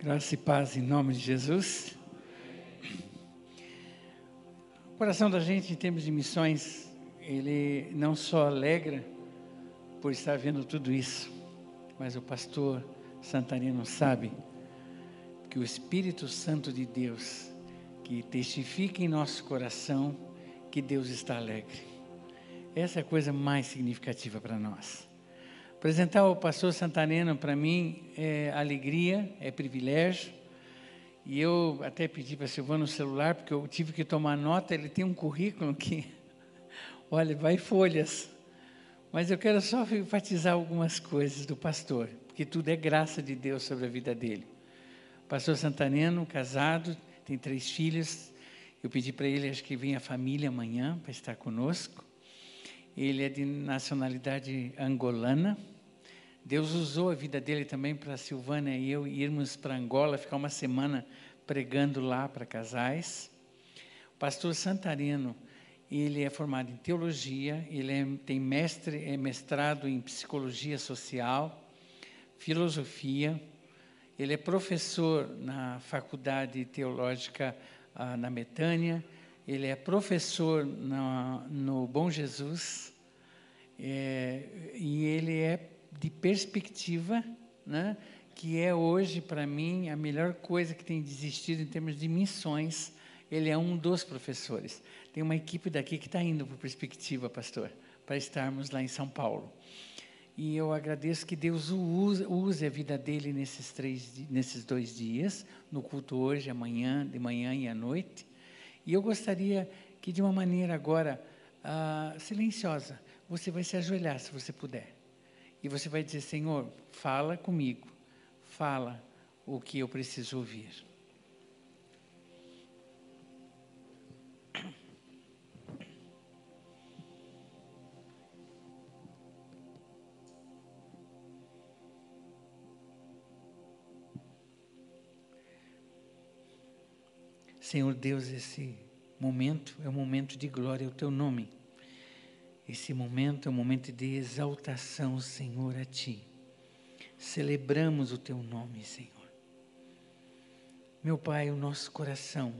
Graça e paz em nome de Jesus. O coração da gente, em termos de missões, ele não só alegra por estar vendo tudo isso, mas o pastor Santarino sabe que o Espírito Santo de Deus, que testifica em nosso coração que Deus está alegre. Essa é a coisa mais significativa para nós. Apresentar o pastor Santareno para mim é alegria, é privilégio. E eu até pedi para Silvano no celular, porque eu tive que tomar nota. Ele tem um currículo que, olha, vai folhas. Mas eu quero só enfatizar algumas coisas do pastor, porque tudo é graça de Deus sobre a vida dele. Pastor Santareno, casado, tem três filhos. Eu pedi para ele, acho que vem a família amanhã para estar conosco. Ele é de nacionalidade angolana. Deus usou a vida dele também para Silvana e eu irmos para Angola, ficar uma semana pregando lá para casais. O pastor Santareno, ele é formado em teologia, ele é, tem mestre, é mestrado em psicologia social, filosofia. Ele é professor na Faculdade Teológica ah, na Metânia ele é professor no Bom Jesus é, e ele é de perspectiva, né, que é hoje para mim a melhor coisa que tem existido em termos de missões. Ele é um dos professores. Tem uma equipe daqui que está indo para perspectiva, pastor, para estarmos lá em São Paulo. E eu agradeço que Deus use, use, a vida dele nesses, três, nesses dois dias, no culto hoje, amanhã, de manhã e à noite. E eu gostaria que, de uma maneira agora uh, silenciosa, você vai se ajoelhar, se você puder. E você vai dizer: Senhor, fala comigo, fala o que eu preciso ouvir. Senhor Deus, esse momento é um momento de glória ao teu nome. Esse momento é um momento de exaltação, Senhor, a ti. Celebramos o teu nome, Senhor. Meu Pai, o nosso coração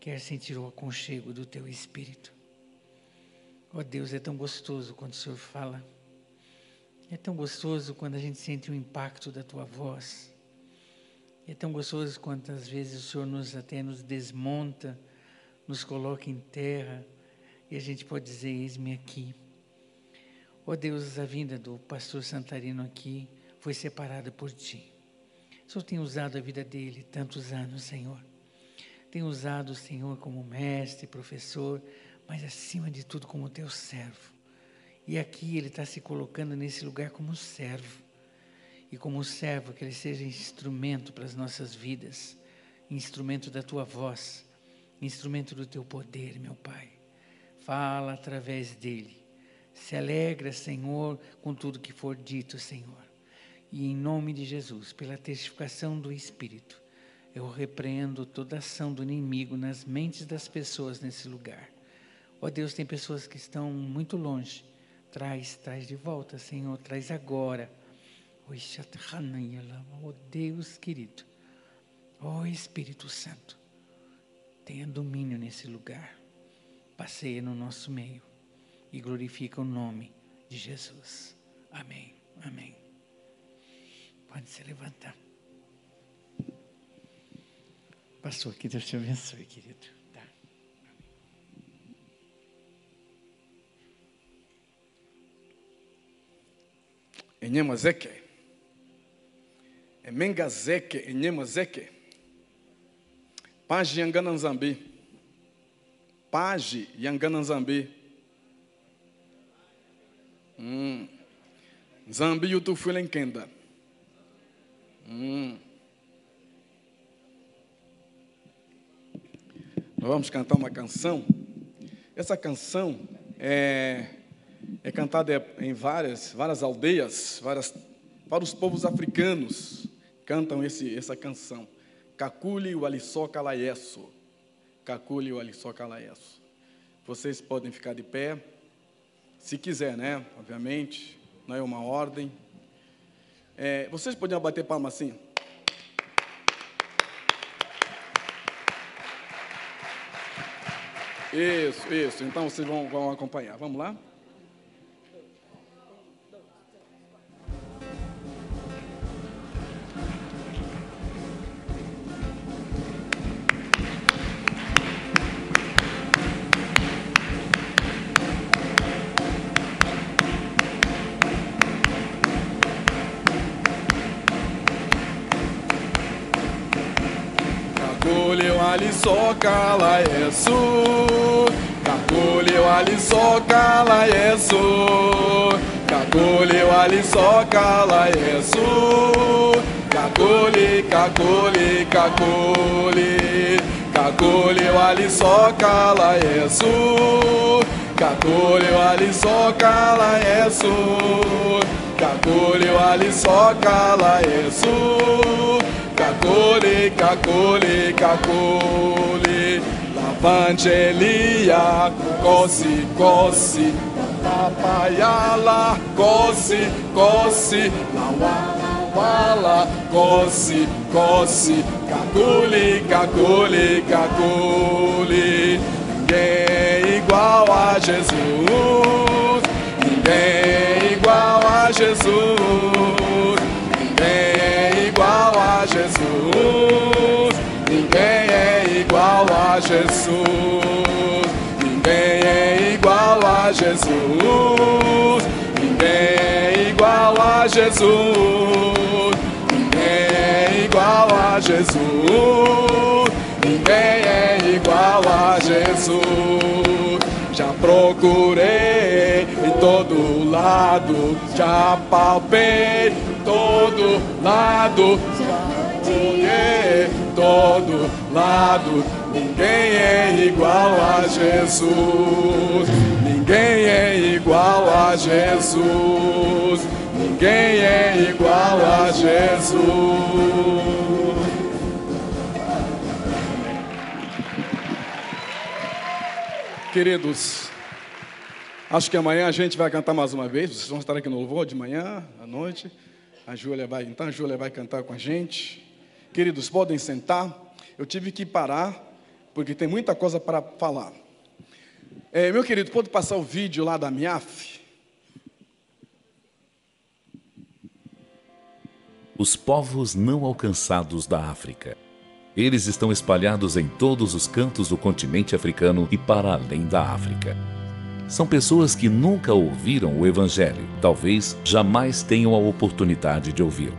quer sentir o aconchego do teu espírito. Ó oh, Deus, é tão gostoso quando o Senhor fala. É tão gostoso quando a gente sente o impacto da tua voz. É tão gostoso quantas vezes o Senhor nos até nos desmonta, nos coloca em terra e a gente pode dizer: Eis-me aqui. Ó oh Deus, a vinda do pastor Santarino aqui foi separada por ti. O Senhor tem usado a vida dele tantos anos, Senhor. Tem usado o Senhor como mestre, professor, mas acima de tudo como teu servo. E aqui ele está se colocando nesse lugar como servo e como servo, que ele seja instrumento para as nossas vidas, instrumento da tua voz, instrumento do teu poder, meu Pai. Fala através dele. Se alegra, Senhor, com tudo que for dito, Senhor. E em nome de Jesus, pela testificação do Espírito, eu repreendo toda ação do inimigo nas mentes das pessoas nesse lugar. Ó oh Deus, tem pessoas que estão muito longe. Traz, traz de volta, Senhor, traz agora Oh Deus querido, oh Espírito Santo, tenha domínio nesse lugar, passeia no nosso meio e glorifica o nome de Jesus. Amém. Amém. Pode se levantar. Pastor, que Deus te abençoe, querido. Tá. Enyema Zeke emenga zeke enyema zeke. Paji yangana nzambe paji yangana nzambe hum. nzambe yutufula nkenda. Hum. nós vamos cantar uma canção. Essa canção é, é cantada em várias várias aldeias várias para os povos africanos cantam esse, essa canção. Kakuli o Alisó Calaiesso. Kakuli o Alisó Calaiesso. Vocês podem ficar de pé, se quiser, né? Obviamente, não é uma ordem. É, vocês podiam bater palma assim? Isso, isso. Então vocês vão, vão acompanhar. Vamos lá? Alisoka Yesu Kakuli walisoka la Yesu Kakuli walisoka la Yesu Kakuli kakuli kakuli Kakuli walisoka la Yesu Kakuli walisoka la Yesu Kakuli walisoka la Yesu Kakole, kakole, kakole. Lavante Elia, cosse, cosse. Papayala, cosse, cosse. Lawala, wala, cosse, cosse. Kakule, kakule, kakule. Ninguém igual a Jesus. Ninguém igual a Jesus. Ninguém igual a Jesus. Ninguém é igual a Jesus. Ninguém é igual a Jesus. Ninguém é igual a Jesus. Ninguém é igual a Jesus. Ninguém é igual a Jesus. Já procurei em todo lado, já palpei todo lado, olhei todo lado. Ninguém é igual a Jesus. Ninguém é igual a Jesus. Ninguém é igual a Jesus. Queridos, acho que amanhã a gente vai cantar mais uma vez. Vocês vão estar aqui no louvor de manhã, à noite. A Júlia vai, então a Júlia vai cantar com a gente. Queridos, podem sentar. Eu tive que parar, porque tem muita coisa para falar. É, meu querido, pode passar o vídeo lá da MIAF? Os povos não alcançados da África. Eles estão espalhados em todos os cantos do continente africano e para além da África. São pessoas que nunca ouviram o Evangelho, talvez jamais tenham a oportunidade de ouvi-lo.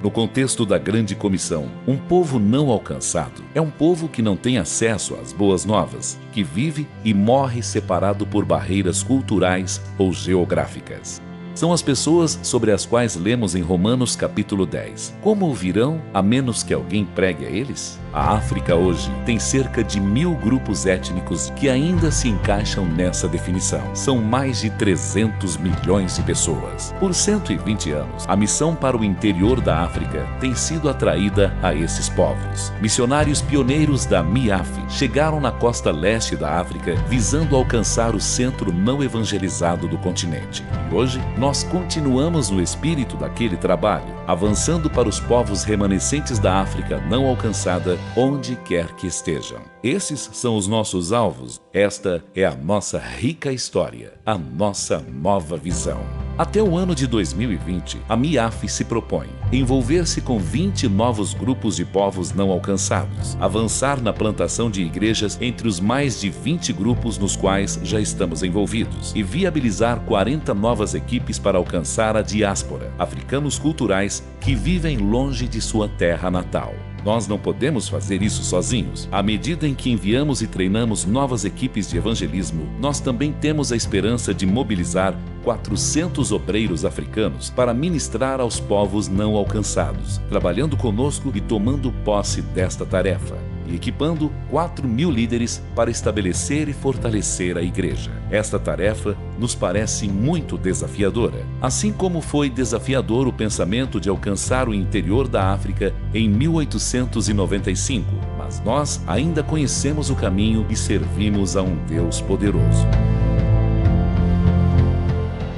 No contexto da Grande Comissão, um povo não alcançado é um povo que não tem acesso às boas novas, que vive e morre separado por barreiras culturais ou geográficas são as pessoas sobre as quais lemos em Romanos capítulo 10. Como ouvirão a menos que alguém pregue a eles? A África hoje tem cerca de mil grupos étnicos que ainda se encaixam nessa definição. São mais de 300 milhões de pessoas. Por 120 anos, a missão para o interior da África tem sido atraída a esses povos. Missionários pioneiros da MIAF chegaram na costa leste da África visando alcançar o centro não evangelizado do continente. E hoje, nós continuamos no espírito daquele trabalho, avançando para os povos remanescentes da África não alcançada onde quer que estejam. Esses são os nossos alvos. Esta é a nossa rica história, a nossa nova visão. Até o ano de 2020, a MIAF se propõe envolver-se com 20 novos grupos de povos não alcançados, avançar na plantação de igrejas entre os mais de 20 grupos nos quais já estamos envolvidos e viabilizar 40 novas equipes para alcançar a diáspora, africanos culturais que vivem longe de sua terra natal. Nós não podemos fazer isso sozinhos. À medida em que enviamos e treinamos novas equipes de evangelismo, nós também temos a esperança de mobilizar 400 obreiros africanos para ministrar aos povos não alcançados, trabalhando conosco e tomando posse desta tarefa e equipando 4 mil líderes para estabelecer e fortalecer a igreja. Esta tarefa nos parece muito desafiadora, assim como foi desafiador o pensamento de alcançar o interior da África em 1895, mas nós ainda conhecemos o caminho e servimos a um Deus poderoso.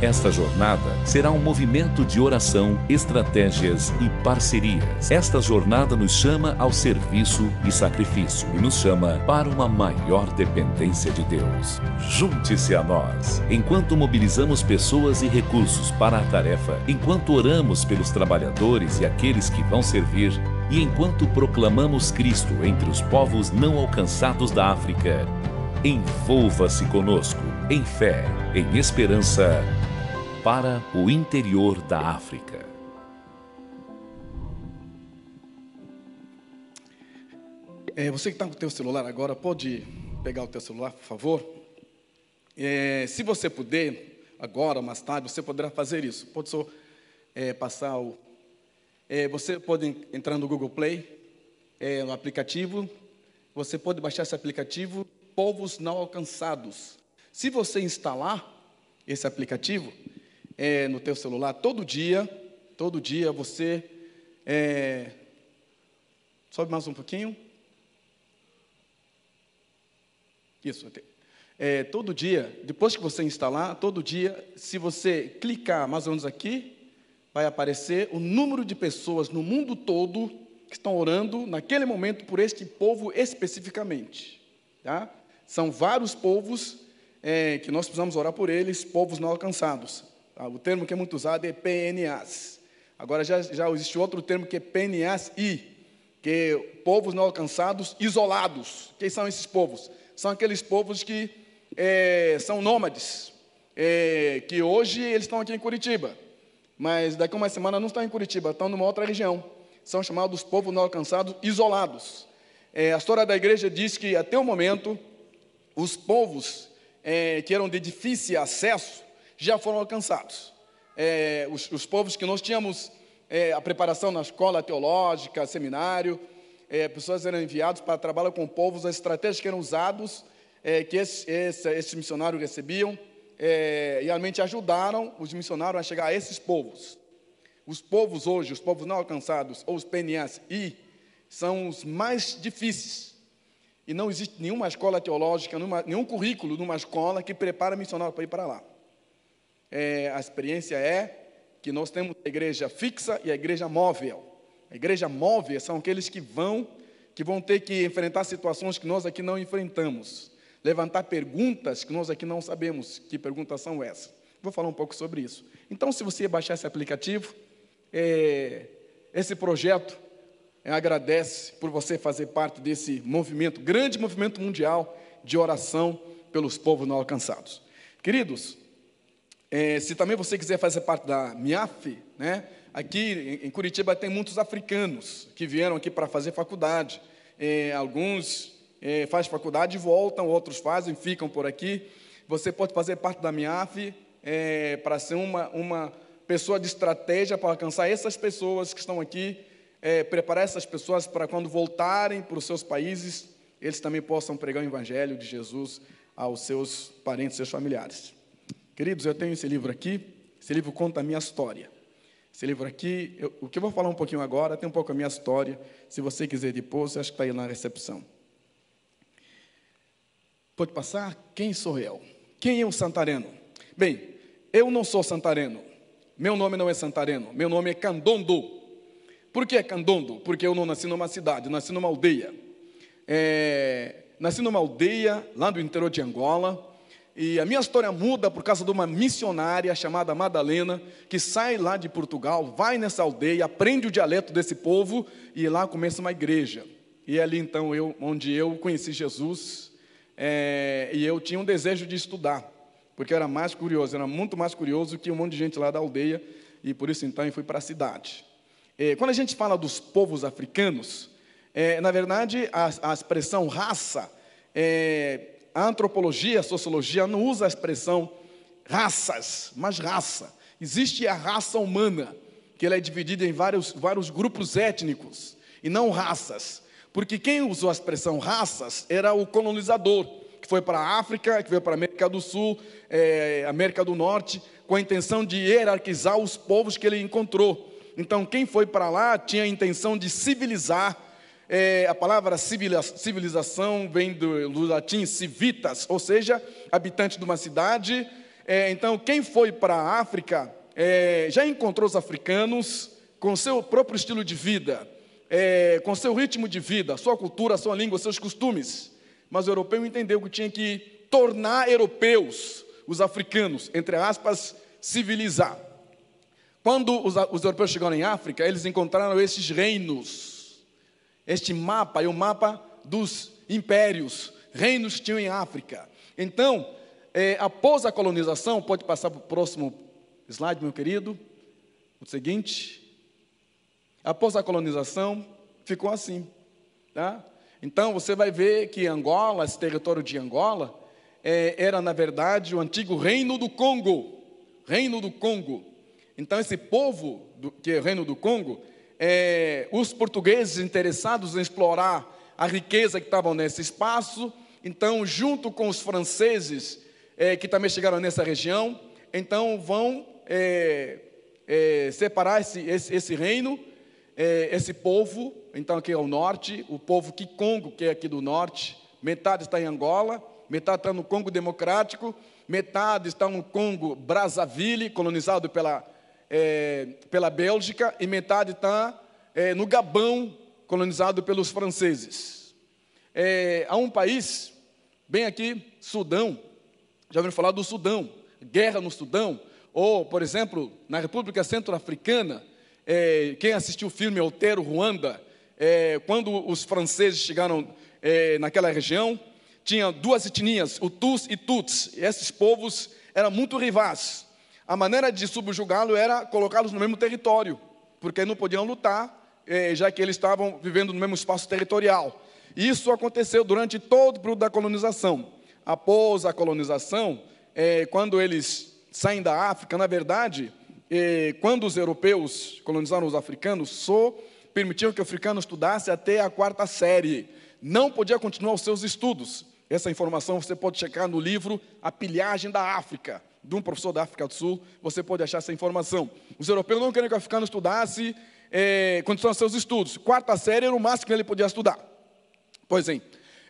Esta jornada será um movimento de oração, estratégias e parcerias. Esta jornada nos chama ao serviço e sacrifício e nos chama para uma maior dependência de Deus. Junte-se a nós enquanto mobilizamos pessoas e recursos para a tarefa, enquanto oramos pelos trabalhadores e aqueles que vão servir e enquanto proclamamos Cristo entre os povos não alcançados da África. Envolva-se conosco em fé, em esperança para o interior da África. É, você que está com o teu celular agora, pode pegar o teu celular, por favor? É, se você puder, agora, mais tarde, você poderá fazer isso. Pode só é, passar o... É, você pode entrar no Google Play, é, no aplicativo, você pode baixar esse aplicativo, Povos Não Alcançados. Se você instalar esse aplicativo, é, no teu celular todo dia, todo dia você é, sobe mais um pouquinho. Isso. É, todo dia, depois que você instalar, todo dia, se você clicar mais ou menos aqui, vai aparecer o número de pessoas no mundo todo que estão orando naquele momento por este povo especificamente. Tá? São vários povos é, que nós precisamos orar por eles, povos não alcançados. Ah, o termo que é muito usado é PNAs. Agora já, já existe outro termo que é PNAS-I, que é povos não alcançados isolados. Quem são esses povos? São aqueles povos que é, são nômades, é, que hoje eles estão aqui em Curitiba, mas daqui a uma semana não estão em Curitiba, estão numa outra região. São chamados povos não alcançados isolados. É, a história da igreja diz que até o momento os povos é, que eram de difícil acesso já foram alcançados. É, os, os, povos que nós tínhamos é, a preparação na escola teológica, seminário, é, pessoas eram enviadas para trabalhar com povos, as estratégias que eram usadas, é, que esses, esse, esses, missionários recebiam, é, realmente ajudaram os missionários a chegar a esses povos. Os povos hoje, os povos não alcançados, ou os PNAs, I, são os mais difíceis. E não existe nenhuma escola teológica, nenhuma, nenhum currículo numa escola que prepara missionário para ir para lá é, a experiência é que nós temos a igreja fixa e a igreja móvel. A igreja móvel são aqueles que vão, que vão ter que enfrentar situações que nós aqui não enfrentamos, levantar perguntas que nós aqui não sabemos que perguntas são essas. Vou falar um pouco sobre isso. Então, se você baixar esse aplicativo, é, esse projeto é, agradece por você fazer parte desse movimento, grande movimento mundial de oração pelos povos não alcançados. Queridos, é, se também você quiser fazer parte da MIAF, né, aqui em Curitiba tem muitos africanos que vieram aqui para fazer faculdade. É, alguns é, fazem faculdade e voltam, outros fazem, ficam por aqui. Você pode fazer parte da MIAF é, para ser uma, uma pessoa de estratégia para alcançar essas pessoas que estão aqui, é, preparar essas pessoas para quando voltarem para os seus países, eles também possam pregar o Evangelho de Jesus aos seus parentes, seus familiares. Queridos, eu tenho esse livro aqui, esse livro conta a minha história. Esse livro aqui, eu, o que eu vou falar um pouquinho agora, tem um pouco a minha história. Se você quiser depois, acho que está aí na recepção. Pode passar? Quem sou eu? Quem é o Santareno? Bem, eu não sou Santareno. Meu nome não é Santareno. Meu nome é Candondo. Por que Candondo? Porque eu não nasci numa cidade, nasci numa aldeia. É, nasci numa aldeia lá do interior de Angola. E a minha história muda por causa de uma missionária chamada Madalena, que sai lá de Portugal, vai nessa aldeia, aprende o dialeto desse povo e lá começa uma igreja. E é ali então eu, onde eu conheci Jesus, é, e eu tinha um desejo de estudar, porque eu era mais curioso, era muito mais curioso que um monte de gente lá da aldeia, e por isso então eu fui para a cidade. É, quando a gente fala dos povos africanos, é, na verdade a, a expressão raça é, a antropologia, a sociologia não usa a expressão raças, mas raça. Existe a raça humana, que ela é dividida em vários, vários grupos étnicos, e não raças. Porque quem usou a expressão raças era o colonizador, que foi para a África, que veio para a América do Sul, é, América do Norte, com a intenção de hierarquizar os povos que ele encontrou. Então, quem foi para lá tinha a intenção de civilizar é, a palavra civilização vem do, do, latim civitas, ou seja, habitante de uma cidade é, então, quem foi para a África é, já encontrou os africanos com seu próprio estilo de vida, é, com seu ritmo de vida, sua cultura, sua língua, seus costumes. Mas o europeu entendeu que tinha que tornar europeus os africanos, entre aspas, civilizar. Quando os, os europeus chegaram em África, eles encontraram esses reinos. Este mapa é o mapa dos impérios, reinos que tinham em África. Então, é, após a colonização, pode passar para o próximo slide, meu querido. O seguinte. Após a colonização, ficou assim. Tá? Então, você vai ver que Angola, esse território de Angola, é, era, na verdade, o antigo Reino do Congo. Reino do Congo. Então, esse povo, do, que é o Reino do Congo, é, os portugueses interessados em explorar a riqueza que estavam nesse espaço, então, junto com os franceses, é, que também chegaram nessa região, então vão é, é, separar esse, esse, esse reino, é, esse povo, então aqui é o norte, o povo Kikongo, que é aqui do norte, metade está em Angola, metade está no Congo Democrático, metade está no Congo Brazzaville, colonizado pela, é, pela Bélgica, e metade está é, no Gabão, colonizado pelos franceses. há um país, bem aqui, Sudão, já ouviram falar do Sudão, guerra no Sudão, ou, por exemplo, na República Centro-Africana, é, quem assistiu o filme Altero Ruanda, é, quando os franceses chegaram é, naquela região, tinha duas etnias, o Tus e Tuts, e esses povos eram muito rivais. A maneira de subjugá-lo era colocá-los no mesmo território, porque não podiam lutar, é, já que eles estavam vivendo no mesmo espaço territorial. Isso aconteceu durante todo o período da colonização após a colonização, é, quando eles saem da África, na verdade, é, quando os europeus colonizaram os africanos, só permitiam que o africano estudasse até a quarta série. Não podia continuar os seus estudos. Essa informação você pode checar no livro A Pilhagem da África, de um professor da África do Sul, você pode achar essa informação. Os europeus não queriam que o africano estudasse, é, continuasse seus estudos. Quarta série era o máximo que ele podia estudar. Pois bem,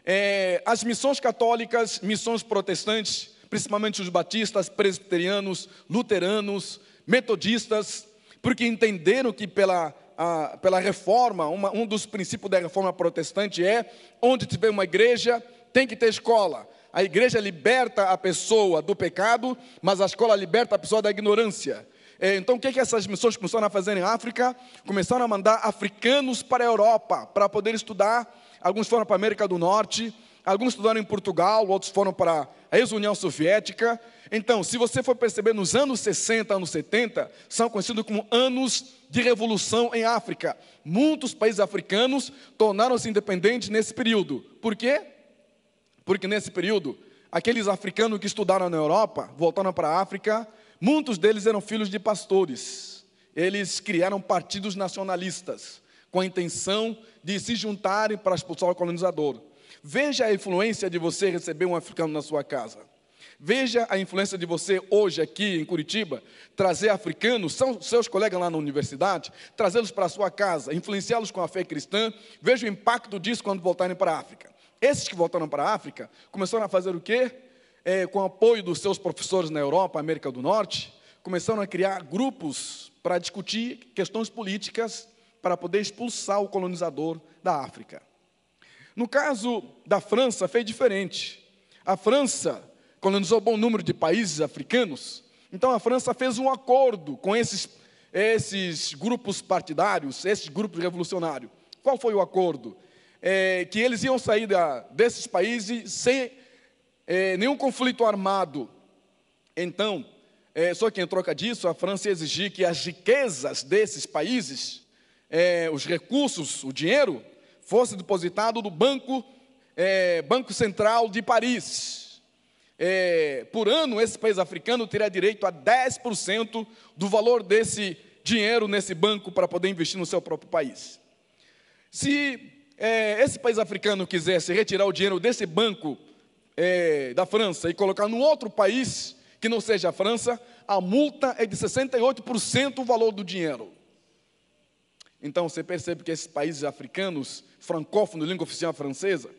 é, as missões católicas, missões protestantes, principalmente os batistas, presbiterianos, luteranos, metodistas, porque entenderam que pela, a, pela reforma, uma, um dos princípios da reforma protestante é onde tiver uma igreja, tem que ter escola. A igreja liberta a pessoa do pecado, mas a escola liberta a pessoa da ignorância. É, então, o que, que essas missões começaram a fazer em África? Começaram a mandar africanos para a Europa para poder estudar alguns foram para a América do Norte, alguns estudaram em Portugal, outros foram para a ex-União Soviética. Então, se você for perceber, nos anos 60, anos 70, são conhecidos como anos de revolução em África. Muitos países africanos tornaram-se independentes nesse período. Por quê? Porque nesse período, aqueles africanos que estudaram na Europa, voltaram para a África, muitos deles eram filhos de pastores. Eles criaram partidos nacionalistas com a intenção de se juntarem para expulsar o colonizador. Veja a influência de você receber um africano na sua casa. Veja a influência de você hoje aqui em Curitiba, trazer africanos, são seus colegas lá na universidade, trazê-los para a sua casa, influenciá-los com a fé cristã. Veja o impacto disso quando voltarem para a África. Esses que voltaram para a África começaram a fazer o quê? É, com apoio dos seus professores na Europa, América do Norte, começaram a criar grupos para discutir questões políticas para poder expulsar o colonizador da África. No caso da França, foi diferente. A França colonizou um bom número de países africanos, então a França fez um acordo com esses, esses grupos partidários, esses grupos revolucionários. Qual foi o acordo? É, que eles iam sair da, desses países sem é, nenhum conflito armado. Então, é, só que em troca disso, a França exigia que as riquezas desses países é, os recursos, o dinheiro, fosse depositado no Banco, é, Banco Central de Paris. É, por ano, esse país africano teria direito a 10% do valor desse dinheiro nesse banco para poder investir no seu próprio país. Se é, esse país africano quisesse retirar o dinheiro desse banco é, da França e colocar no outro país que não seja a França, a multa é de 68% o valor do dinheiro. Então você percebe que esses países africanos, francófonos, língua oficial francesa,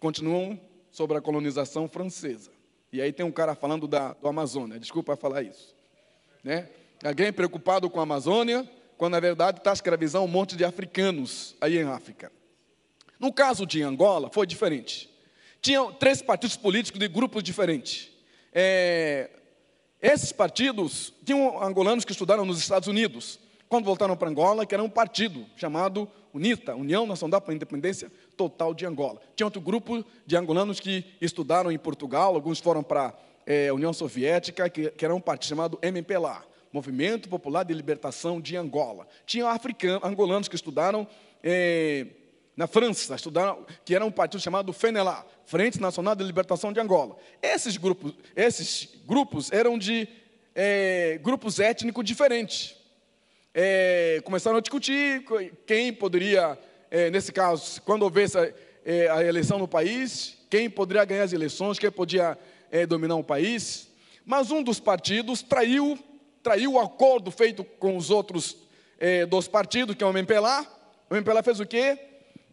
continuam sob a colonização francesa. E aí tem um cara falando da, do Amazônia, desculpa falar isso. Né? Alguém preocupado com a Amazônia, quando na verdade está escravizando um monte de africanos aí em África. No caso de Angola, foi diferente. Tinham três partidos políticos de grupos diferentes. É, esses partidos tinham angolanos que estudaram nos Estados Unidos. Quando voltaram para Angola, que era um partido chamado UNITA, União Nacional para a Independência Total de Angola. Tinha outro grupo de angolanos que estudaram em Portugal, alguns foram para é, a União Soviética, que, que era um partido chamado MPLA, Movimento Popular de Libertação de Angola. Tinha africanos, angolanos que estudaram é, na França, estudaram, que era um partido chamado FENELA, Frente Nacional de Libertação de Angola. Esses grupos, esses grupos eram de é, grupos étnicos diferentes. É, começaram a discutir quem poderia, é, nesse caso, quando houvesse a, é, a, eleição no país, quem poderia ganhar as eleições, quem podia é, dominar o país. Mas um dos partidos traiu, traiu o acordo feito com os outros é, dos partidos, que é o MPLA. O MPLA fez o quê?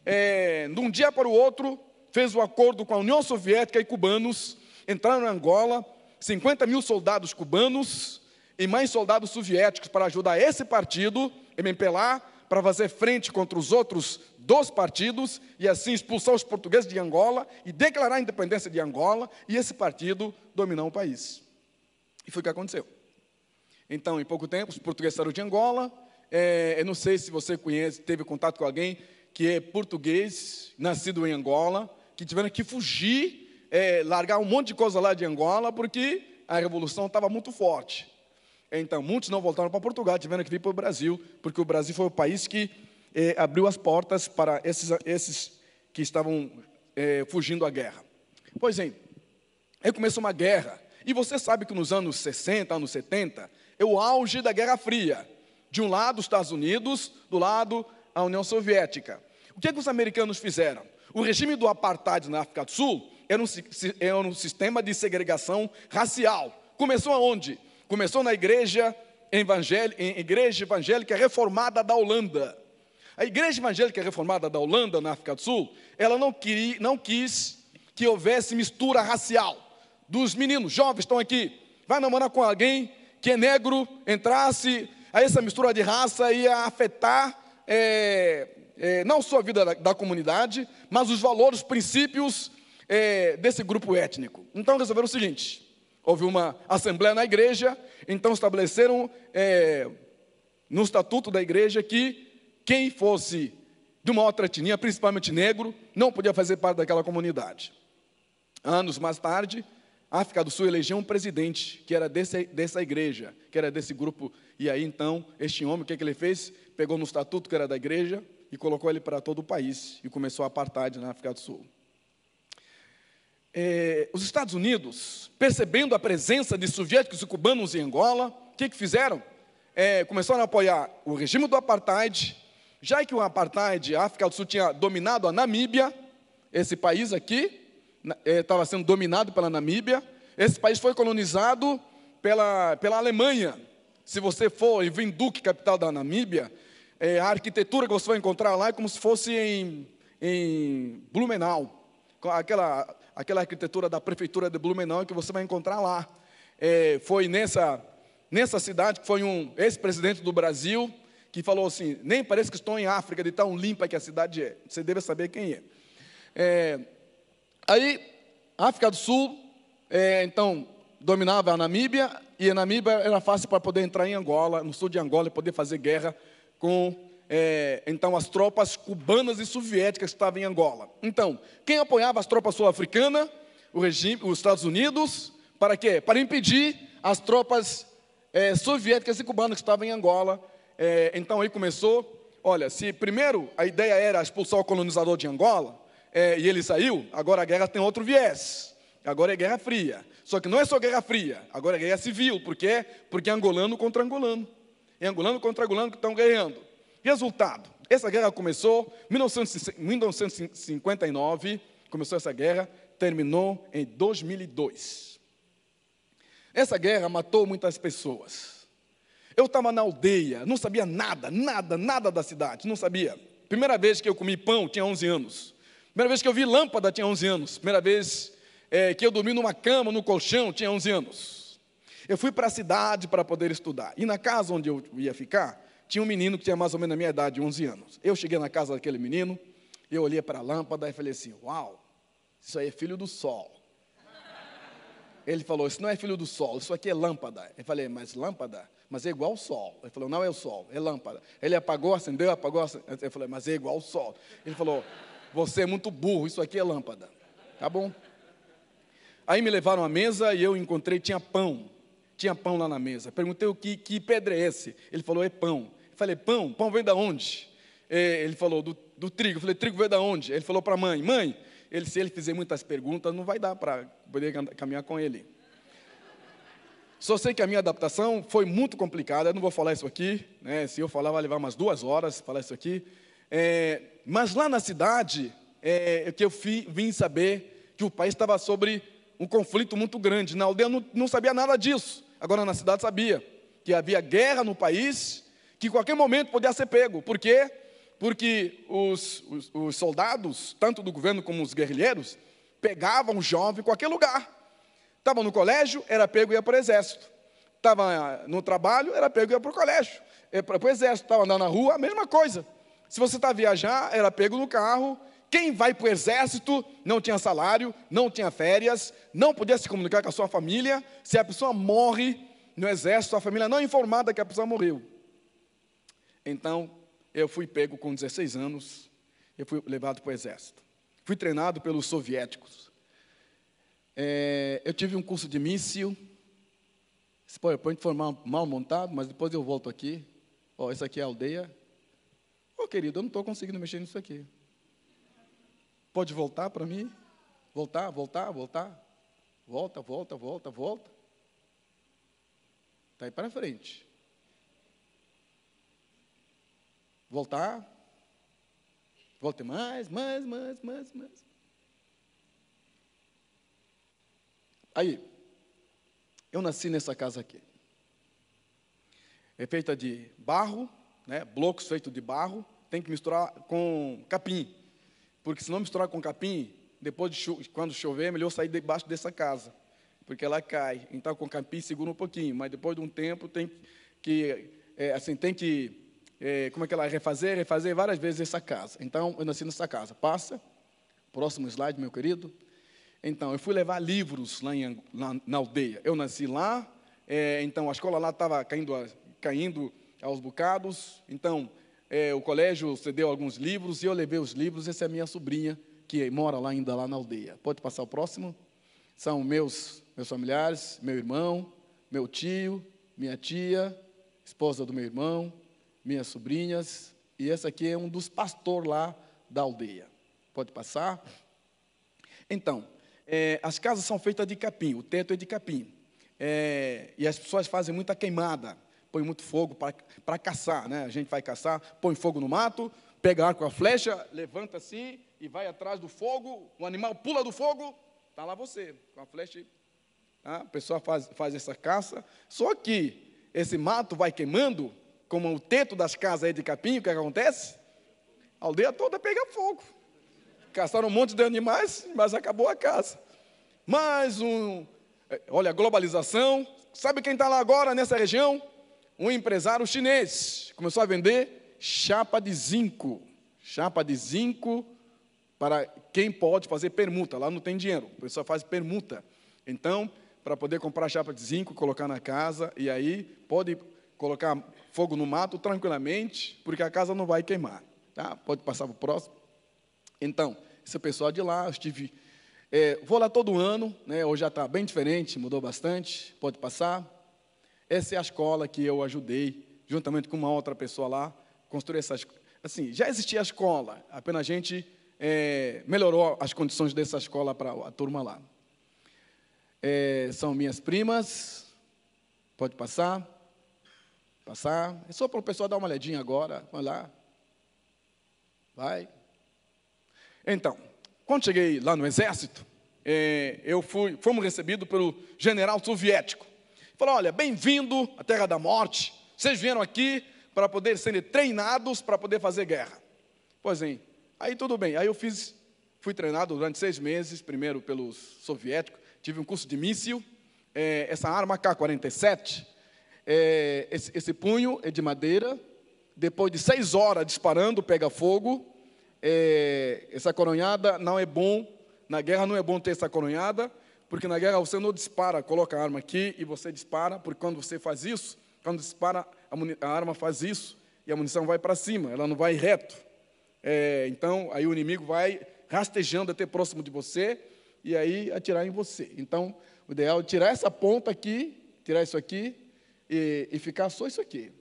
É, de um dia para o outro, fez um acordo com a União Soviética e cubanos, entraram em Angola, 50 mil soldados cubanos e mais soldados soviéticos para ajudar esse partido, MPLA, para fazer frente contra os outros dois partidos e assim expulsar os portugueses de Angola e declarar a independência de Angola e esse partido dominar o país. E foi o que aconteceu. Então, em pouco tempo, os portugueses saíram de Angola. É, eu não sei se você conhece, teve contato com alguém que é português, nascido em Angola, que tiveram que fugir, é, largar um monte de coisa lá de Angola, porque a revolução estava muito forte. Então, muitos não voltaram para Portugal, tiveram que vir para o Brasil, porque o Brasil foi o país que é, abriu as portas para esses, esses que estavam é, fugindo à guerra. Pois bem, aí começou uma guerra, e você sabe que nos anos 60, anos 70, é o auge da Guerra Fria. De um lado, os Estados Unidos, do lado, a União Soviética. O que, é que os americanos fizeram? O regime do apartheid na África do Sul era um, era um sistema de segregação racial. Começou aonde? Começou na igreja, evangélica, igreja evangélica reformada da Holanda. A igreja evangélica reformada da Holanda, na África do Sul, ela não, queria, não quis que houvesse mistura racial. Dos meninos jovens estão aqui, vai namorar com alguém que é negro, entrasse, aí essa mistura de raça ia afetar é, é, não só a vida da, da, comunidade, mas os valores, os princípios é, desse grupo étnico. Então resolveram o seguinte: houve uma assembleia na igreja, então estabeleceram é, no estatuto da igreja que quem fosse de uma outra etnia, principalmente negro, não podia fazer parte daquela comunidade. Anos mais tarde, a África do Sul elegeu um presidente que era desse, dessa igreja, que era desse grupo. E aí então, este homem, o que, que ele fez? Pegou no estatuto que era da igreja, e colocou ele para todo o país e começou a apartheid na África do Sul. É, os Estados Unidos, percebendo a presença de soviéticos e cubanos em Angola, o que, que fizeram? É, começaram a apoiar o regime do apartheid, já que o apartheid, a África do Sul tinha dominado a Namíbia, esse país aqui estava é, sendo dominado pela Namíbia, esse país foi colonizado pela, pela Alemanha. Se você for em Windhoek, capital da Namíbia, é, a arquitetura que você vai encontrar lá é como se fosse em, em Blumenau. Aquela, aquela arquitetura da prefeitura de Blumenau que você vai encontrar lá. É, foi nessa, nessa cidade que foi um ex-presidente do Brasil que falou assim: nem parece que estou em África, de tão limpa que a cidade é. Você deve saber quem é. é aí, África do Sul, é, então, dominava a Namíbia, e a Namíbia era fácil para poder entrar em Angola, no sul de Angola, e poder fazer guerra com é, então as tropas cubanas e soviéticas que estavam em Angola. Então, quem apoiava as tropas sul-africanas? O regime, os Estados Unidos, para quê? Para impedir as tropas é, soviéticas e cubanas que estavam em Angola. É, então aí começou, olha, se primeiro a ideia era expulsar o colonizador de Angola, é, e ele saiu, agora a guerra tem outro viés. Agora é guerra fria. Só que não é só guerra fria, agora é guerra civil. Por quê? Porque é angolano contra angolano angolano contra angolano que estão ganhando. Resultado: essa guerra começou em 1959, começou essa guerra, terminou em 2002. Essa guerra matou muitas pessoas. Eu estava na aldeia, não sabia nada, nada, nada da cidade, não sabia. Primeira vez que eu comi pão, tinha 11 anos. Primeira vez que eu vi lâmpada, tinha 11 anos. Primeira vez é, que eu dormi numa cama, no colchão, tinha 11 anos. Eu fui para a cidade para poder estudar. E na casa onde eu ia ficar, tinha um menino que tinha mais ou menos a minha idade, 11 anos. Eu cheguei na casa daquele menino, eu olhei para a lâmpada e falei assim: Uau, isso aí é filho do sol. Ele falou: Isso não é filho do sol, isso aqui é lâmpada. Eu falei: Mas lâmpada? Mas é igual ao sol. Ele falou: Não é o sol, é lâmpada. Ele apagou, acendeu, apagou, acendeu. Eu falei: Mas é igual ao sol. Ele falou: Você é muito burro, isso aqui é lâmpada. Tá bom? Aí me levaram à mesa e eu encontrei, tinha pão. Tinha pão lá na mesa. Perguntei o que, que pedra é esse? Ele falou: É pão. Eu falei: Pão? Pão vem da onde? É, ele falou: Do, do trigo. Eu falei: Trigo vem da onde? Ele falou para a mãe: Mãe, ele, se ele fizer muitas perguntas, não vai dar para poder caminhar com ele. Só sei que a minha adaptação foi muito complicada, eu não vou falar isso aqui, né? se eu falar vai levar umas duas horas falar isso aqui. É, mas lá na cidade, é, que eu fi, vim saber que o país estava sobre um conflito muito grande. Na aldeia eu não, não sabia nada disso, agora na cidade sabia que havia guerra no país, que qualquer momento podia ser pego. Por quê? Porque os, os, os soldados, tanto do governo como os guerrilheiros, pegavam o jovem em qualquer lugar. Estava no colégio, era pego e ia para o exército. Estava no trabalho, era pego e ia para o colégio. Para o exército. Estava andando na rua, a mesma coisa. Se você está viajar, era pego no carro. Quem vai para o exército não tinha salário, não tinha férias, não podia se comunicar com a sua família. Se a pessoa morre no exército, a família não é informada que a pessoa morreu. Então, eu fui pego com 16 anos, eu fui levado para o exército. Fui treinado pelos soviéticos. É, eu tive um curso de míssil. Esse PowerPoint foi mal, mal montado, mas depois eu volto aqui. Ó, essa aqui é a aldeia. Ô, oh, querido, eu não estou conseguindo mexer nisso aqui. Pode voltar para mim? Voltar, voltar, voltar. Volta, volta, volta, volta. Está aí para frente. Voltar. Volte mais, mais, mais, mais, mais. Aí, eu nasci nessa casa aqui. É feita de barro, né, blocos feitos de barro, tem que misturar com capim. Porque se não misturar com capim, depois de cho quando chover, é melhor sair debaixo dessa casa, porque ela cai. Então com capim segura um pouquinho, mas depois de um tempo tem que é, assim tem que é, como é que ela refazer, refazer várias vezes essa casa. Então eu nasci nessa casa. Passa, próximo slide, meu querido. Então eu fui levar livros lá, em, lá na aldeia. Eu nasci lá, é, então a escola lá estava caindo, caindo aos bocados. Então é, o colégio cedeu alguns livros e eu levei os livros. Essa é a minha sobrinha que mora lá ainda lá na aldeia. Pode passar o próximo? São meus meus familiares, meu irmão, meu tio, minha tia, esposa do meu irmão, minhas sobrinhas, e esse aqui é um dos pastores lá da aldeia. Pode passar? Então, é, as casas são feitas de capim, o teto é de capim. É, e as pessoas fazem muita queimada põe muito fogo para caçar, né? A gente vai caçar, põe fogo no mato, pega arco com a flecha, levanta assim e vai atrás do fogo, o animal pula do fogo, está lá você, com a flecha. Tá? A pessoa faz, faz essa caça, só que esse mato vai queimando, como o teto das casas é de capim, o que acontece? A aldeia toda pega fogo. Caçaram um monte de animais, mas acabou a caça. Mais um, é, olha, globalização. Sabe quem está lá agora nessa região? Um empresário chinês começou a vender chapa de zinco. Chapa de zinco para quem pode fazer permuta. Lá não tem dinheiro, o pessoal faz permuta. Então, para poder comprar chapa de zinco, colocar na casa, e aí pode colocar fogo no mato tranquilamente, porque a casa não vai queimar. Tá? Pode passar para o próximo. Então, esse pessoal de lá, eu estive. É, vou lá todo ano, né, hoje já está bem diferente, mudou bastante, pode passar. Essa é a escola que eu ajudei, juntamente com uma outra pessoa lá, construir essa Assim, já existia a escola, apenas a gente é, melhorou as condições dessa escola para a turma lá. É, são minhas primas, pode passar, passar. É só para o pessoal dar uma olhadinha agora, vai lá. Vai. Então, quando cheguei lá no exército, é, eu fui, fomos recebidos pelo general soviético. Falou: olha, bem-vindo à terra da morte. Vocês vieram aqui para poder serem treinados para poder fazer guerra. Pois bem, aí tudo bem. Aí eu fiz, fui treinado durante seis meses, primeiro pelos soviéticos, tive um curso de míssil. É, essa arma K-47, é, esse, esse, punho é de madeira. Depois de seis horas disparando, pega fogo. É, essa coronhada não é bom. Na guerra não é bom ter essa coronhada, porque na guerra você não dispara, coloca a arma aqui e você dispara, porque quando você faz isso, quando dispara, a, a arma faz isso e a munição vai para cima, ela não vai reto. É, então, aí o inimigo vai rastejando até próximo de você e aí atirar em você. Então, o ideal é tirar essa ponta aqui, tirar isso aqui e, e ficar só isso aqui.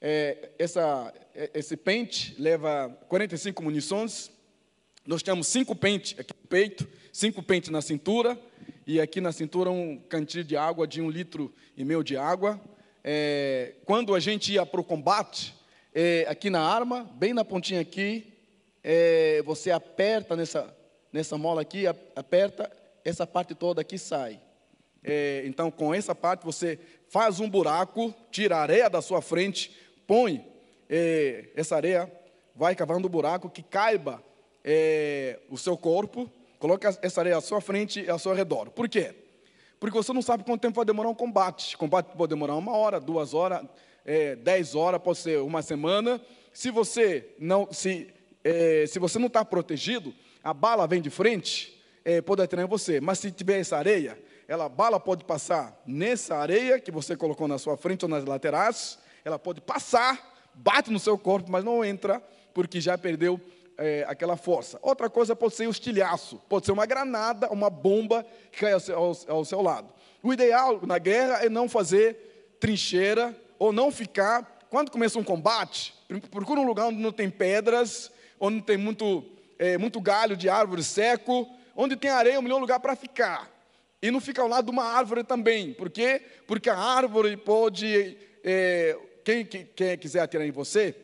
É, essa, é, esse pente leva 45 munições. Nós temos cinco pentes aqui no peito, cinco pentes na cintura e aqui na cintura um cantil de água de um litro e meio de água. É, quando a gente ia para o combate, é, aqui na arma, bem na pontinha aqui, é, você aperta nessa, nessa mola aqui, aperta, essa parte toda aqui sai. É, então, com essa parte, você faz um buraco, tira a areia da sua frente, põe é, essa areia, vai cavando um buraco que caiba é, o seu corpo, coloca essa areia à sua frente e ao seu redor. Por quê? Porque você não sabe quanto tempo vai demorar um combate. O combate pode demorar uma hora, duas horas, é, dez horas, pode ser uma semana. Se você não se é, se você não está protegido, a bala vem de frente, é, pode atirar em você. Mas se tiver essa areia, ela, a bala pode passar nessa areia que você colocou na sua frente ou nas laterais, ela pode passar, bate no seu corpo, mas não entra, porque já perdeu é, aquela força. Outra coisa pode ser o estilhaço, pode ser uma granada, uma bomba que cai ao seu, ao, ao seu lado. O ideal na guerra é não fazer trincheira ou não ficar. Quando começa um combate, procura um lugar onde não tem pedras, onde tem muito, é, muito galho de árvore seco, onde tem areia, é o melhor lugar para ficar. E não fica ao lado de uma árvore também. Por quê? Porque a árvore pode. É, quem, quem quiser atirar em você,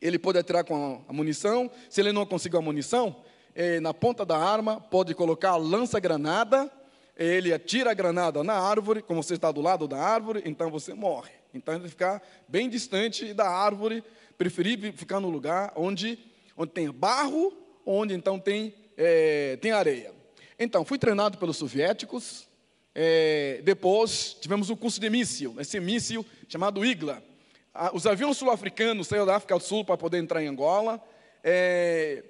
ele pode atirar com a munição. Se ele não conseguir a munição, é, na ponta da arma, pode colocar a lança-granada. Ele atira a granada na árvore, como você está do lado da árvore, então você morre. Então, ele ficar bem distante da árvore, preferir ficar no lugar onde onde tem barro, onde então tem, é, tem areia. Então, fui treinado pelos soviéticos, é, depois tivemos um curso de míssil, esse míssil chamado IGLA. Os aviões sul-africanos saíram da África do Sul para poder entrar em Angola. É,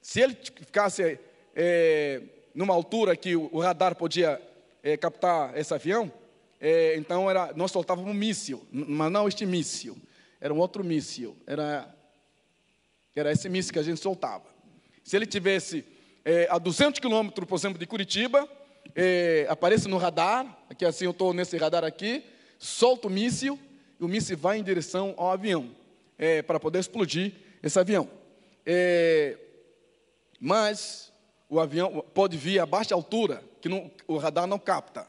se ele ficasse é, numa altura que o, radar podia é, captar esse avião, é, então era, nós soltávamos um míssil, mas não este míssil, era um outro míssil, era era esse míssil que a gente soltava. Se ele tivesse é, a 200 quilômetros, por exemplo, de Curitiba, é, aparece no radar, aqui assim eu estou nesse radar aqui, solta o míssil, o míssil vai em direção ao avião, é, para poder explodir esse avião. É, mas o avião pode vir a baixa altura, que não, o radar não capta.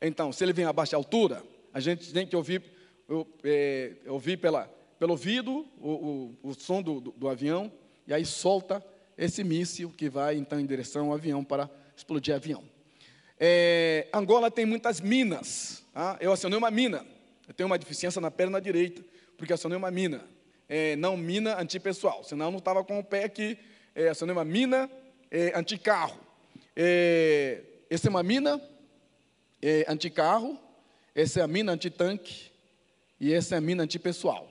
Então, se ele vem a baixa altura, a gente tem que ouvir, é, ouvir pela, pelo ouvido o, o, o som do, do, do, avião, e aí solta esse míssil que vai então em direção ao avião para explodir o avião. É, Angola tem muitas minas. Tá? Eu acionei uma mina. Eu tenho uma deficiência na perna direita, porque acionei uma mina. É, não mina antipessoal, senão eu não estava com o pé aqui. É, acionei uma mina é, anticarro. É, essa é uma mina é, anticarro, essa é a mina antitanque e essa é a mina antipessoal.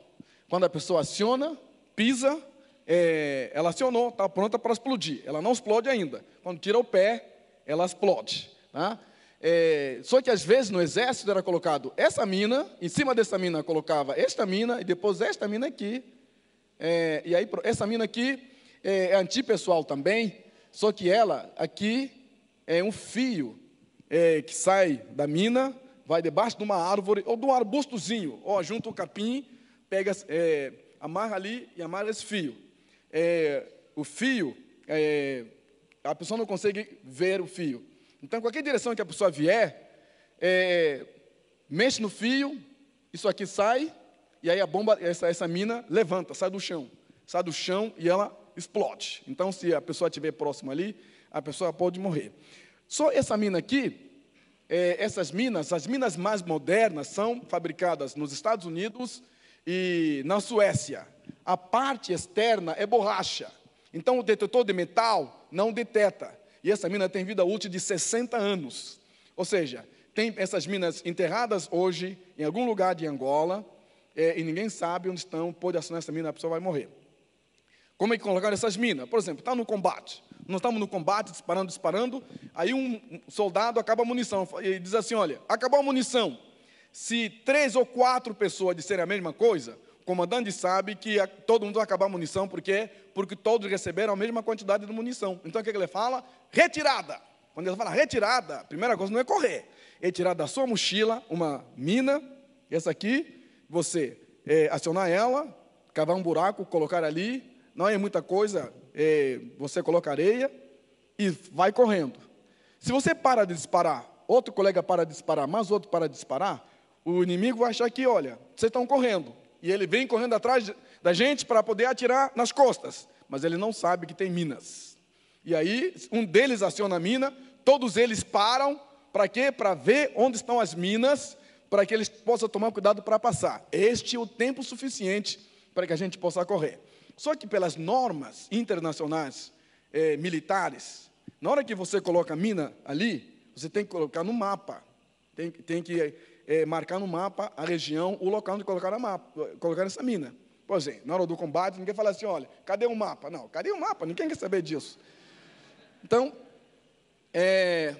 Quando a pessoa aciona, pisa, é, ela acionou, está pronta para explodir. Ela não explode ainda. Quando tira o pé, ela explode. Tá? É, só que às vezes no exército era colocado essa mina, em cima dessa mina colocava esta mina, e depois esta mina aqui. É, e aí essa mina aqui é, é antipessoal também, só que ela aqui é um fio é, que sai da mina, vai debaixo de uma árvore, ou de um arbustozinho, ou junto ao capim, pega, é, amarra ali e amarra esse fio. É, o fio, é, a pessoa não consegue ver o fio. Então, qualquer direção que a pessoa vier, é, mexe no fio, isso aqui sai, e aí a bomba, essa, essa mina, levanta, sai do chão. Sai do chão e ela explode. Então, se a pessoa estiver próximo ali, a pessoa pode morrer. Só essa mina aqui, é, essas minas, as minas mais modernas, são fabricadas nos Estados Unidos e na Suécia, a parte externa é borracha. Então o detetor de metal não deteta. E essa mina tem vida útil de 60 anos. Ou seja, tem essas minas enterradas hoje em algum lugar de Angola, é, e ninguém sabe onde estão, pode acionar essa mina, a pessoa vai morrer. Como é que colocaram essas minas? Por exemplo, está no combate. Nós estamos no combate, disparando, disparando. Aí um soldado acaba a munição. E diz assim: olha, acabou a munição. Se três ou quatro pessoas disserem a mesma coisa, comandante sabe que todo mundo vai acabar a munição, por quê? Porque todos receberam a mesma quantidade de munição. Então o que, é que ele fala? Retirada. Quando ele fala retirada, a primeira coisa não é correr, é tirar da sua mochila uma mina, essa aqui, você é, acionar ela, cavar um buraco, colocar ali, não é muita coisa, é, você coloca areia e vai correndo. Se você para de disparar, outro colega para de disparar, mais outro para de disparar, o inimigo vai achar que, olha, vocês estão correndo. E ele vem correndo atrás da gente para poder atirar nas costas. Mas ele não sabe que tem minas. E aí, um deles aciona a mina, todos eles param, para quê? Para ver onde estão as minas para que eles possam tomar cuidado para passar. Este é o tempo suficiente para que a gente possa correr. Só que pelas normas internacionais eh, militares, na hora que você coloca a mina ali, você tem que colocar no mapa, tem, tem que eh, marcar no mapa a região, o local onde colocar, a mapa, colocar essa mina. Por exemplo, na hora do combate, ninguém fala assim, olha, cadê o mapa? Não, cadê o mapa? Ninguém quer saber disso. Então, é,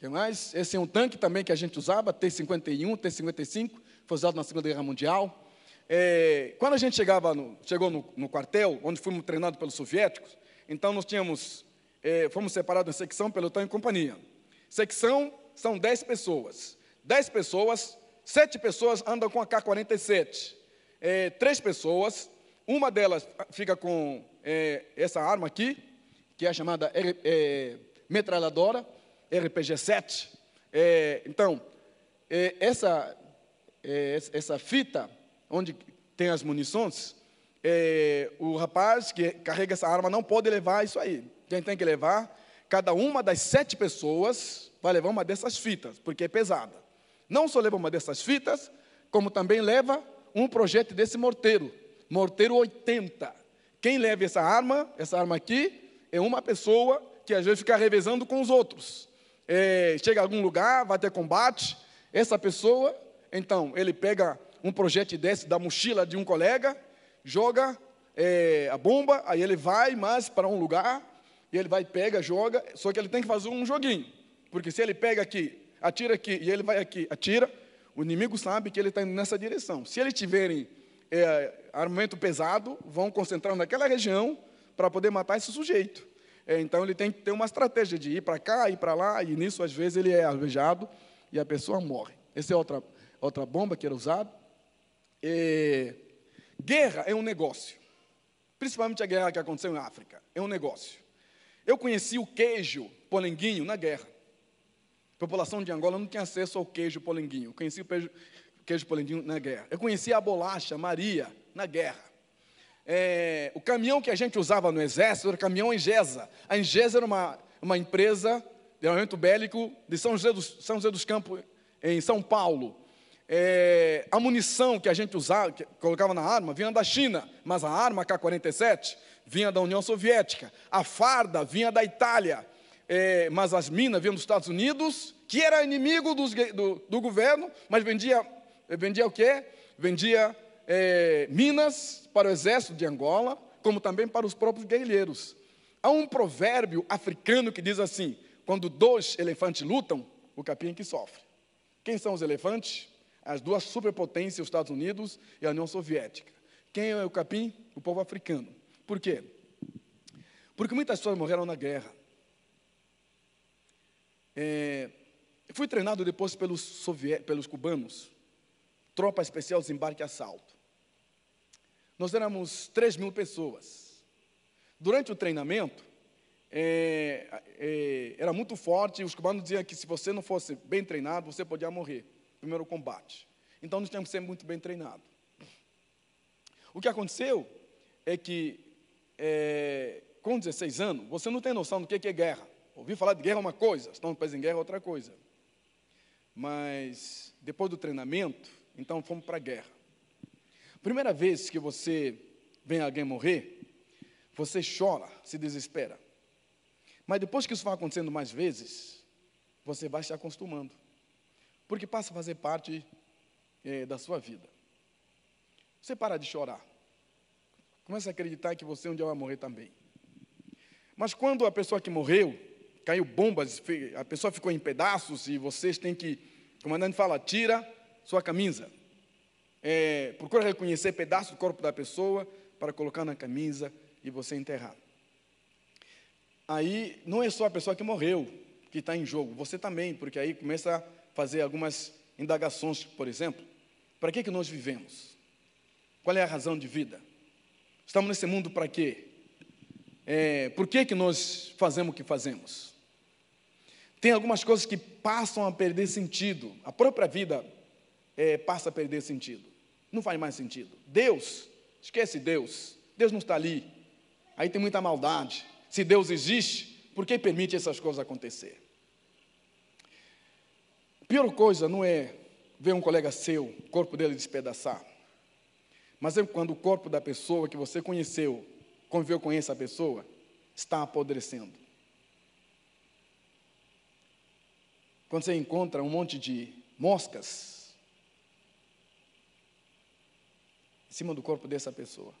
que mais? Esse é um tanque também que a gente usava, T-51, T-55, foi usado na Segunda Guerra Mundial. É, quando a gente chegava no, chegou no, no, quartel, onde fomos treinados pelos soviéticos, então nós tínhamos, é, fomos separados em secção, pelotão e companhia. Secção são 10 pessoas. 10 pessoas, 7 pessoas andam com a K-47. É, três pessoas, uma delas fica com é, essa arma aqui, que é chamada é, metralhadora, RPG-7. É, então, é, essa, é, essa fita, onde tem as munições, o rapaz que carrega essa arma não pode levar isso aí. Quem tem que levar? Cada uma das sete pessoas vai levar uma dessas fitas, porque é pesada. Não só leva uma dessas fitas, como também leva um projeto desse morteiro, morteiro 80. Quem leva essa arma, essa arma aqui, é uma pessoa que às vezes fica revezando com os outros é, chega a algum lugar, vai ter combate, essa pessoa, então, ele pega um projétil desse da mochila de um colega, joga é, a bomba, aí ele vai mais para um lugar, e ele vai, pega, joga, só que ele tem que fazer um joguinho, porque se ele pega aqui, atira aqui, e ele vai aqui, atira, o inimigo sabe que ele está indo nessa direção. Se eles tiverem é, armamento pesado, vão concentrar naquela região para poder matar esse sujeito. É, então ele tem que ter uma estratégia de ir para cá, ir para lá, e nisso às vezes ele é alvejado e a pessoa morre. Essa é outra, outra bomba que era usada. É, guerra é um negócio, principalmente a guerra que aconteceu em África, é um negócio. Eu conheci o queijo polenguinho na guerra. A população de Angola não tinha acesso ao queijo polenguinho. Eu conheci o queijo, queijo polenguinho na guerra. Eu conheci a bolacha Maria na guerra. É, o caminhão que a gente usava no exército era o caminhão Engesa. A Engesa era uma, uma empresa de armamento bélico de São José dos, São José dos Campos, em São Paulo. É, a munição que a gente usava, que colocava na arma, vinha da China, mas a arma K-47 vinha da União Soviética. A farda vinha da Itália, é, mas as minas vinham dos Estados Unidos, que era inimigo dos, do, do governo, mas vendia, vendia o quê? Vendia é, minas para o exército de Angola, como também para os próprios guerrilheiros. Há um provérbio africano que diz assim: quando dois elefantes lutam, o capim é que sofre. Quem são os elefantes? As duas superpotências, os Estados Unidos e a União Soviética. Quem é o capim? O povo africano. Por quê? Porque muitas pessoas morreram na guerra. É, fui treinado depois pelos, pelos cubanos, tropa especial desembarque e assalto. Nós éramos 3 mil pessoas. Durante o treinamento, é, é, era muito forte, os cubanos diziam que se você não fosse bem treinado, você podia morrer. Primeiro combate. Então nós tínhamos que ser muito bem treinados. O que aconteceu é que, é, com 16 anos, você não tem noção do que é guerra. Ouvir falar de guerra é uma coisa, estão pés em guerra é outra coisa. Mas, depois do treinamento, então fomos para a guerra. Primeira vez que você vê alguém morrer, você chora, se desespera. Mas depois que isso vai acontecendo mais vezes, você vai se acostumando. Porque passa a fazer parte é, da sua vida. Você para de chorar. Começa a acreditar que você um dia vai morrer também. Mas quando a pessoa que morreu, caiu bombas, a pessoa ficou em pedaços e vocês têm que, o comandante fala, tira sua camisa. É, procura reconhecer pedaços do corpo da pessoa para colocar na camisa e você enterrar. Aí não é só a pessoa que morreu que está em jogo, você também, porque aí começa a fazer algumas indagações, por exemplo, para que, que nós vivemos? Qual é a razão de vida? Estamos nesse mundo para quê? É, por que, que nós fazemos o que fazemos? Tem algumas coisas que passam a perder sentido. A própria vida é, passa a perder sentido. Não faz mais sentido. Deus, esquece Deus. Deus não está ali. Aí tem muita maldade. Se Deus existe, por que permite essas coisas acontecer? A pior coisa não é ver um colega seu, o corpo dele despedaçar. Mas é quando o corpo da pessoa que você conheceu, conviveu com essa pessoa, está apodrecendo. Quando você encontra um monte de moscas em cima do corpo dessa pessoa.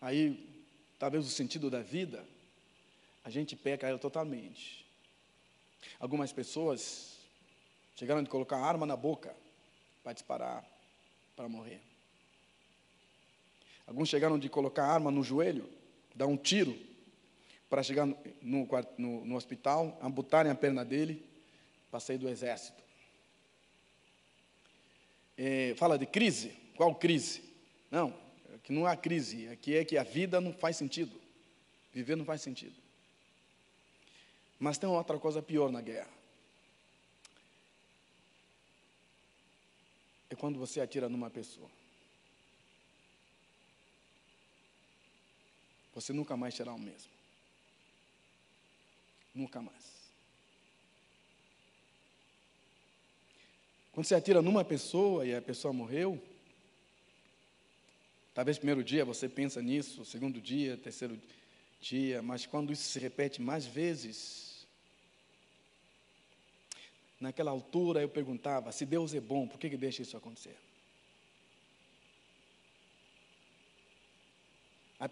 Aí, talvez o sentido da vida, a gente peca ela totalmente. Algumas pessoas chegaram de colocar arma na boca para disparar, para morrer. Alguns chegaram de colocar arma no joelho, dar um tiro para chegar no, no, no, hospital, amputarem a perna dele para sair do exército. É, fala de crise. Qual crise? Não, que não há crise. Aqui é que a vida não faz sentido. Viver não faz sentido. Mas tem outra coisa pior na guerra. É quando você atira numa pessoa. Você nunca mais será o mesmo. Nunca mais. Quando você atira numa pessoa e a pessoa morreu, talvez primeiro dia você pensa nisso, segundo dia, terceiro dia, mas quando isso se repete mais vezes, naquela altura eu perguntava: se Deus é bom, por que, que deixa isso acontecer? A,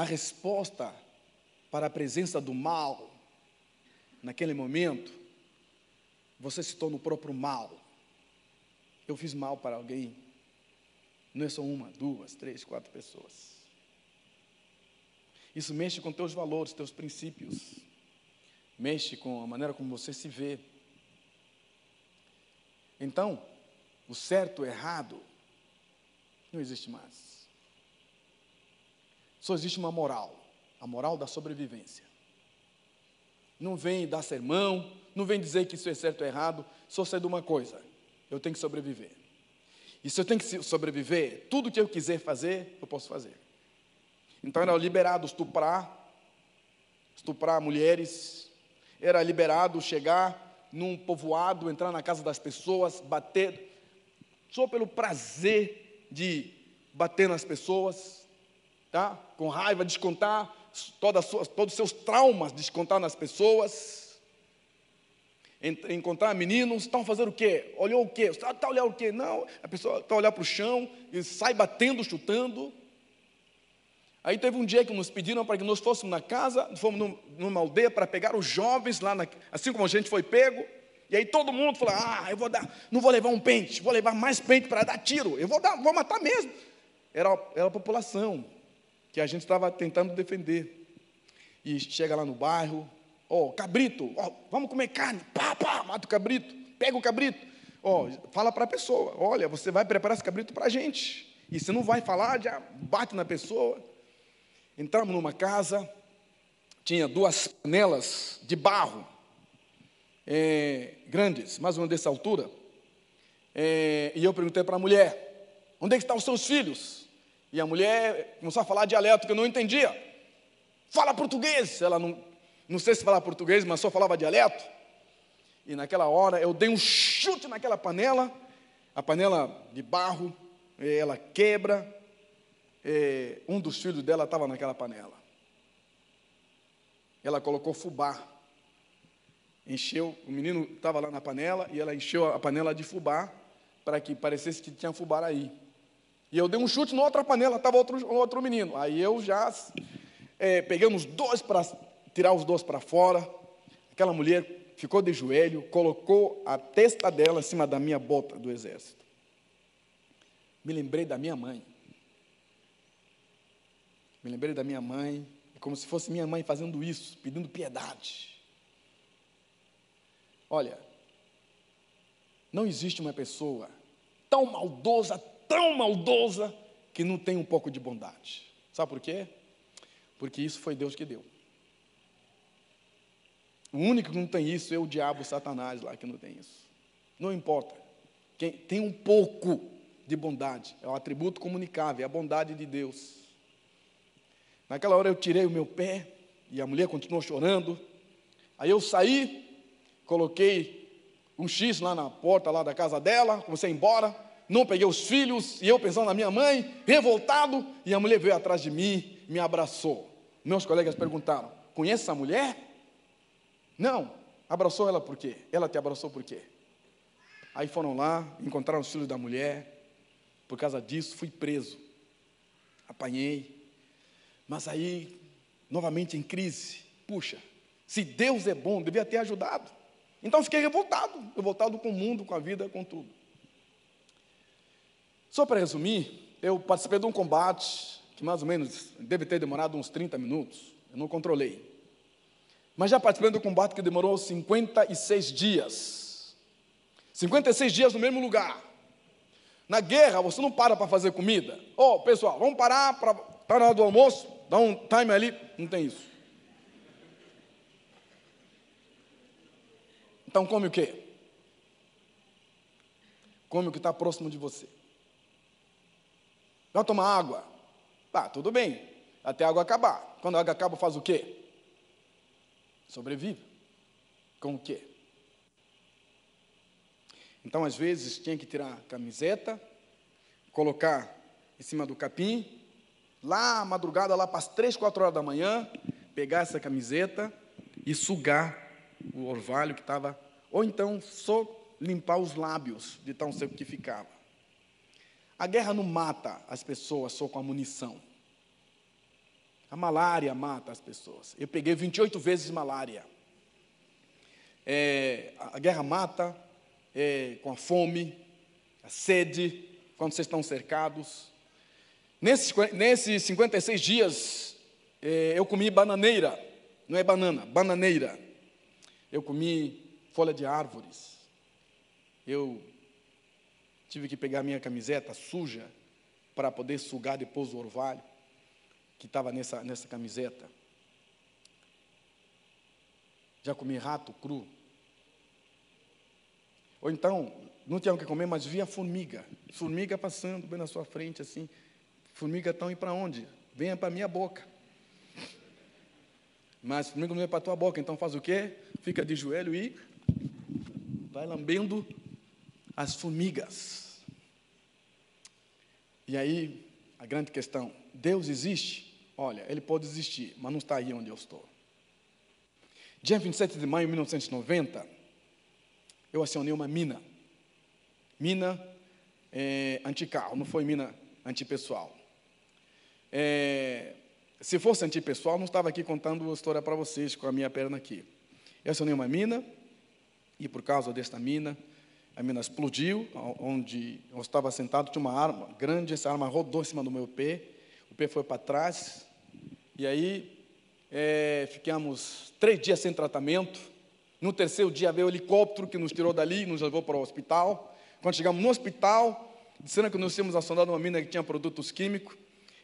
a resposta para a presença do mal, naquele momento, você se torna o próprio mal. Eu fiz mal para alguém, não é só uma, duas, três, quatro pessoas. Isso mexe com teus valores, teus princípios. Mexe com a maneira como você se vê. Então, o certo, o errado, não existe mais. Só existe uma moral, a moral da sobrevivência. Não vem dar sermão, não vem dizer que isso é certo ou errado, só sei de uma coisa: eu tenho que sobreviver. E se eu tenho que sobreviver, tudo que eu quiser fazer, eu posso fazer. Então era liberado estuprar, estuprar mulheres, era liberado chegar num povoado, entrar na casa das pessoas, bater, só pelo prazer de bater nas pessoas, tá? com raiva, descontar todos os seus traumas, descontar nas pessoas encontrar meninos, estão fazendo o quê? Olhou o quê? Está tá olhando o quê? Não, a pessoa está olhando para o chão e sai batendo, chutando. Aí teve um dia que nos pediram para que nós fôssemos na casa, fomos numa aldeia para pegar os jovens lá, na, assim como a gente foi pego. E aí todo mundo falou: Ah, eu vou dar, não vou levar um pente, vou levar mais pente para dar tiro, eu vou dar, vou matar mesmo. Era, era a população que a gente estava tentando defender. E chega lá no bairro, Ó, oh, cabrito, oh, vamos comer carne. Pá, pá, mata o cabrito. Pega o cabrito. Ó, oh, fala para a pessoa: olha, você vai preparar esse cabrito para a gente. E se não vai falar, já bate na pessoa. Entramos numa casa, tinha duas panelas de barro, é, grandes, mais ou menos dessa altura. É, e eu perguntei para a mulher: onde é que estão os seus filhos? E a mulher começou a falar dialeto que eu não entendia. Fala português. Ela não não sei se falava português, mas só falava dialeto. E naquela hora eu dei um chute naquela panela, a panela de barro, ela quebra. É, um dos filhos dela estava naquela panela. Ela colocou fubá. Encheu, o menino estava lá na panela e ela encheu a panela de fubá para que parecesse que tinha fubá aí. E eu dei um chute na outra panela, estava outro, outro menino. Aí eu já é, uns dois para tirar os dois para fora. Aquela mulher ficou de joelho, colocou a testa dela em cima da minha bota do exército. Me lembrei da minha mãe. Me lembrei da minha mãe, como se fosse minha mãe fazendo isso, pedindo piedade. Olha, não existe uma pessoa tão maldosa, tão maldosa, que não tem um pouco de bondade. Sabe por quê? Porque isso foi Deus que deu. O único que não tem isso é o diabo, Satanás lá que não tem isso. Não importa. Quem tem um pouco de bondade, é o atributo comunicável, é a bondade de Deus. Naquela hora eu tirei o meu pé e a mulher continuou chorando. Aí eu saí, coloquei um X lá na porta lá da casa dela, comecei a ir embora, não peguei os filhos, e eu pensando na minha mãe, revoltado, e a mulher veio atrás de mim, me abraçou. Meus colegas perguntaram: conhece essa mulher? Não. Abraçou ela por quê? Ela te abraçou por quê? Aí foram lá, encontraram os filhos da mulher. Por causa disso, fui preso. Apanhei. Mas aí, novamente em crise. Puxa, se Deus é bom, devia ter ajudado. Então fiquei revoltado, revoltado com o mundo, com a vida, com tudo. Só para resumir, eu participei de um combate que mais ou menos deve ter demorado uns 30 minutos. Eu não controlei. Mas já participei do combate que demorou 56 dias. 56 dias no mesmo lugar. Na guerra, você não para para fazer comida. Ô, oh, pessoal, vamos parar para tá na hora do almoço, dá um time ali. Não tem isso. Então come o quê? Come o que está próximo de você. Vai tomar água. Tá, tudo bem. Até a água acabar. Quando a água acaba, faz o quê? Sobrevive. Com o quê? Então, às vezes, tinha que tirar a camiseta, colocar em cima do capim, lá, madrugada, lá para as três, quatro horas da manhã, pegar essa camiseta e sugar o orvalho que estava, ou então só limpar os lábios de tão seco que ficava. A guerra não mata as pessoas só com a munição. A malária mata as pessoas. Eu peguei 28 vezes malária. É, a guerra mata é, com a fome, a sede, quando vocês estão cercados. Nesses, nesses 56 dias, é, eu comi bananeira, não é banana, bananeira. Eu comi folha de árvores. Eu tive que pegar minha camiseta suja para poder sugar depois o orvalho que estava nessa, nessa camiseta. Já comi rato cru. Ou então, não tinha o que comer, mas via formiga. Formiga passando bem na sua frente, assim. Formiga estão indo para onde? Venha para a minha boca. Mas formiga não é para a tua boca, então faz o quê? Fica de joelho e vai lambendo as formigas. E aí, a grande questão: Deus existe? Olha, ele pode existir, mas não está aí onde eu estou. Dia 27 de maio de 1990, eu acionei uma mina. Mina é, anticarro, não foi mina antipessoal. É, se fosse antipessoal, não estava aqui contando a história para vocês com a minha perna aqui. Eu acionei uma mina, e por causa desta mina, a mina explodiu, onde eu estava sentado, tinha uma arma grande, essa arma rodou em cima do meu pé, o pé foi para trás, e aí é, ficamos três dias sem tratamento. No terceiro dia veio o helicóptero que nos tirou dali, nos levou para o hospital. Quando chegamos no hospital, disseram que nós tínhamos acionado uma mina que tinha produtos químicos.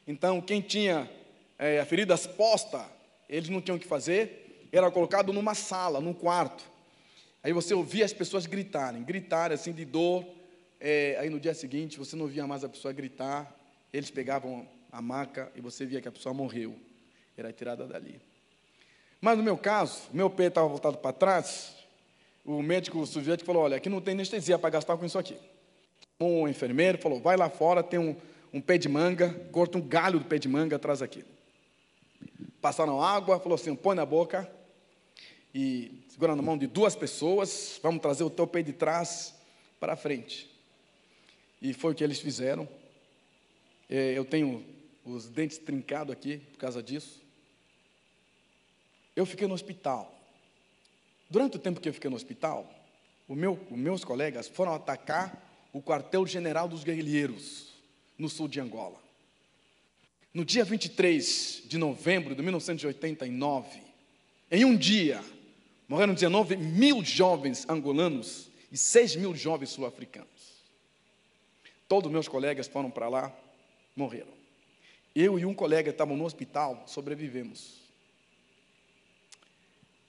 Então, quem tinha é, a ferida exposta, eles não tinham o que fazer, era colocado numa sala, num quarto. Aí você ouvia as pessoas gritarem, gritarem assim de dor. É, aí no dia seguinte você não via mais a pessoa gritar, eles pegavam a maca e você via que a pessoa morreu era tirada dali. Mas no meu caso, meu pé estava voltado para trás, o médico soviético falou: olha, aqui não tem anestesia para gastar com isso aqui. um enfermeiro, falou: vai lá fora, tem um, um pé de manga, corta um galho do pé de manga, traz aqui. Passaram água, falou assim: põe na boca e segura na mão de duas pessoas, vamos trazer o teu pé de trás para frente. E foi o que eles fizeram. É, eu tenho os dentes trincados aqui por causa disso. Eu fiquei no hospital. Durante o tempo que eu fiquei no hospital, meu, os meus colegas foram atacar o quartel-general dos guerrilheiros no sul de Angola. No dia 23 de novembro de 1989, em um dia, morreram 19 mil jovens angolanos e 6 mil jovens sul-africanos. Todos meus colegas foram para lá, morreram. Eu e um colega estavam no hospital, sobrevivemos.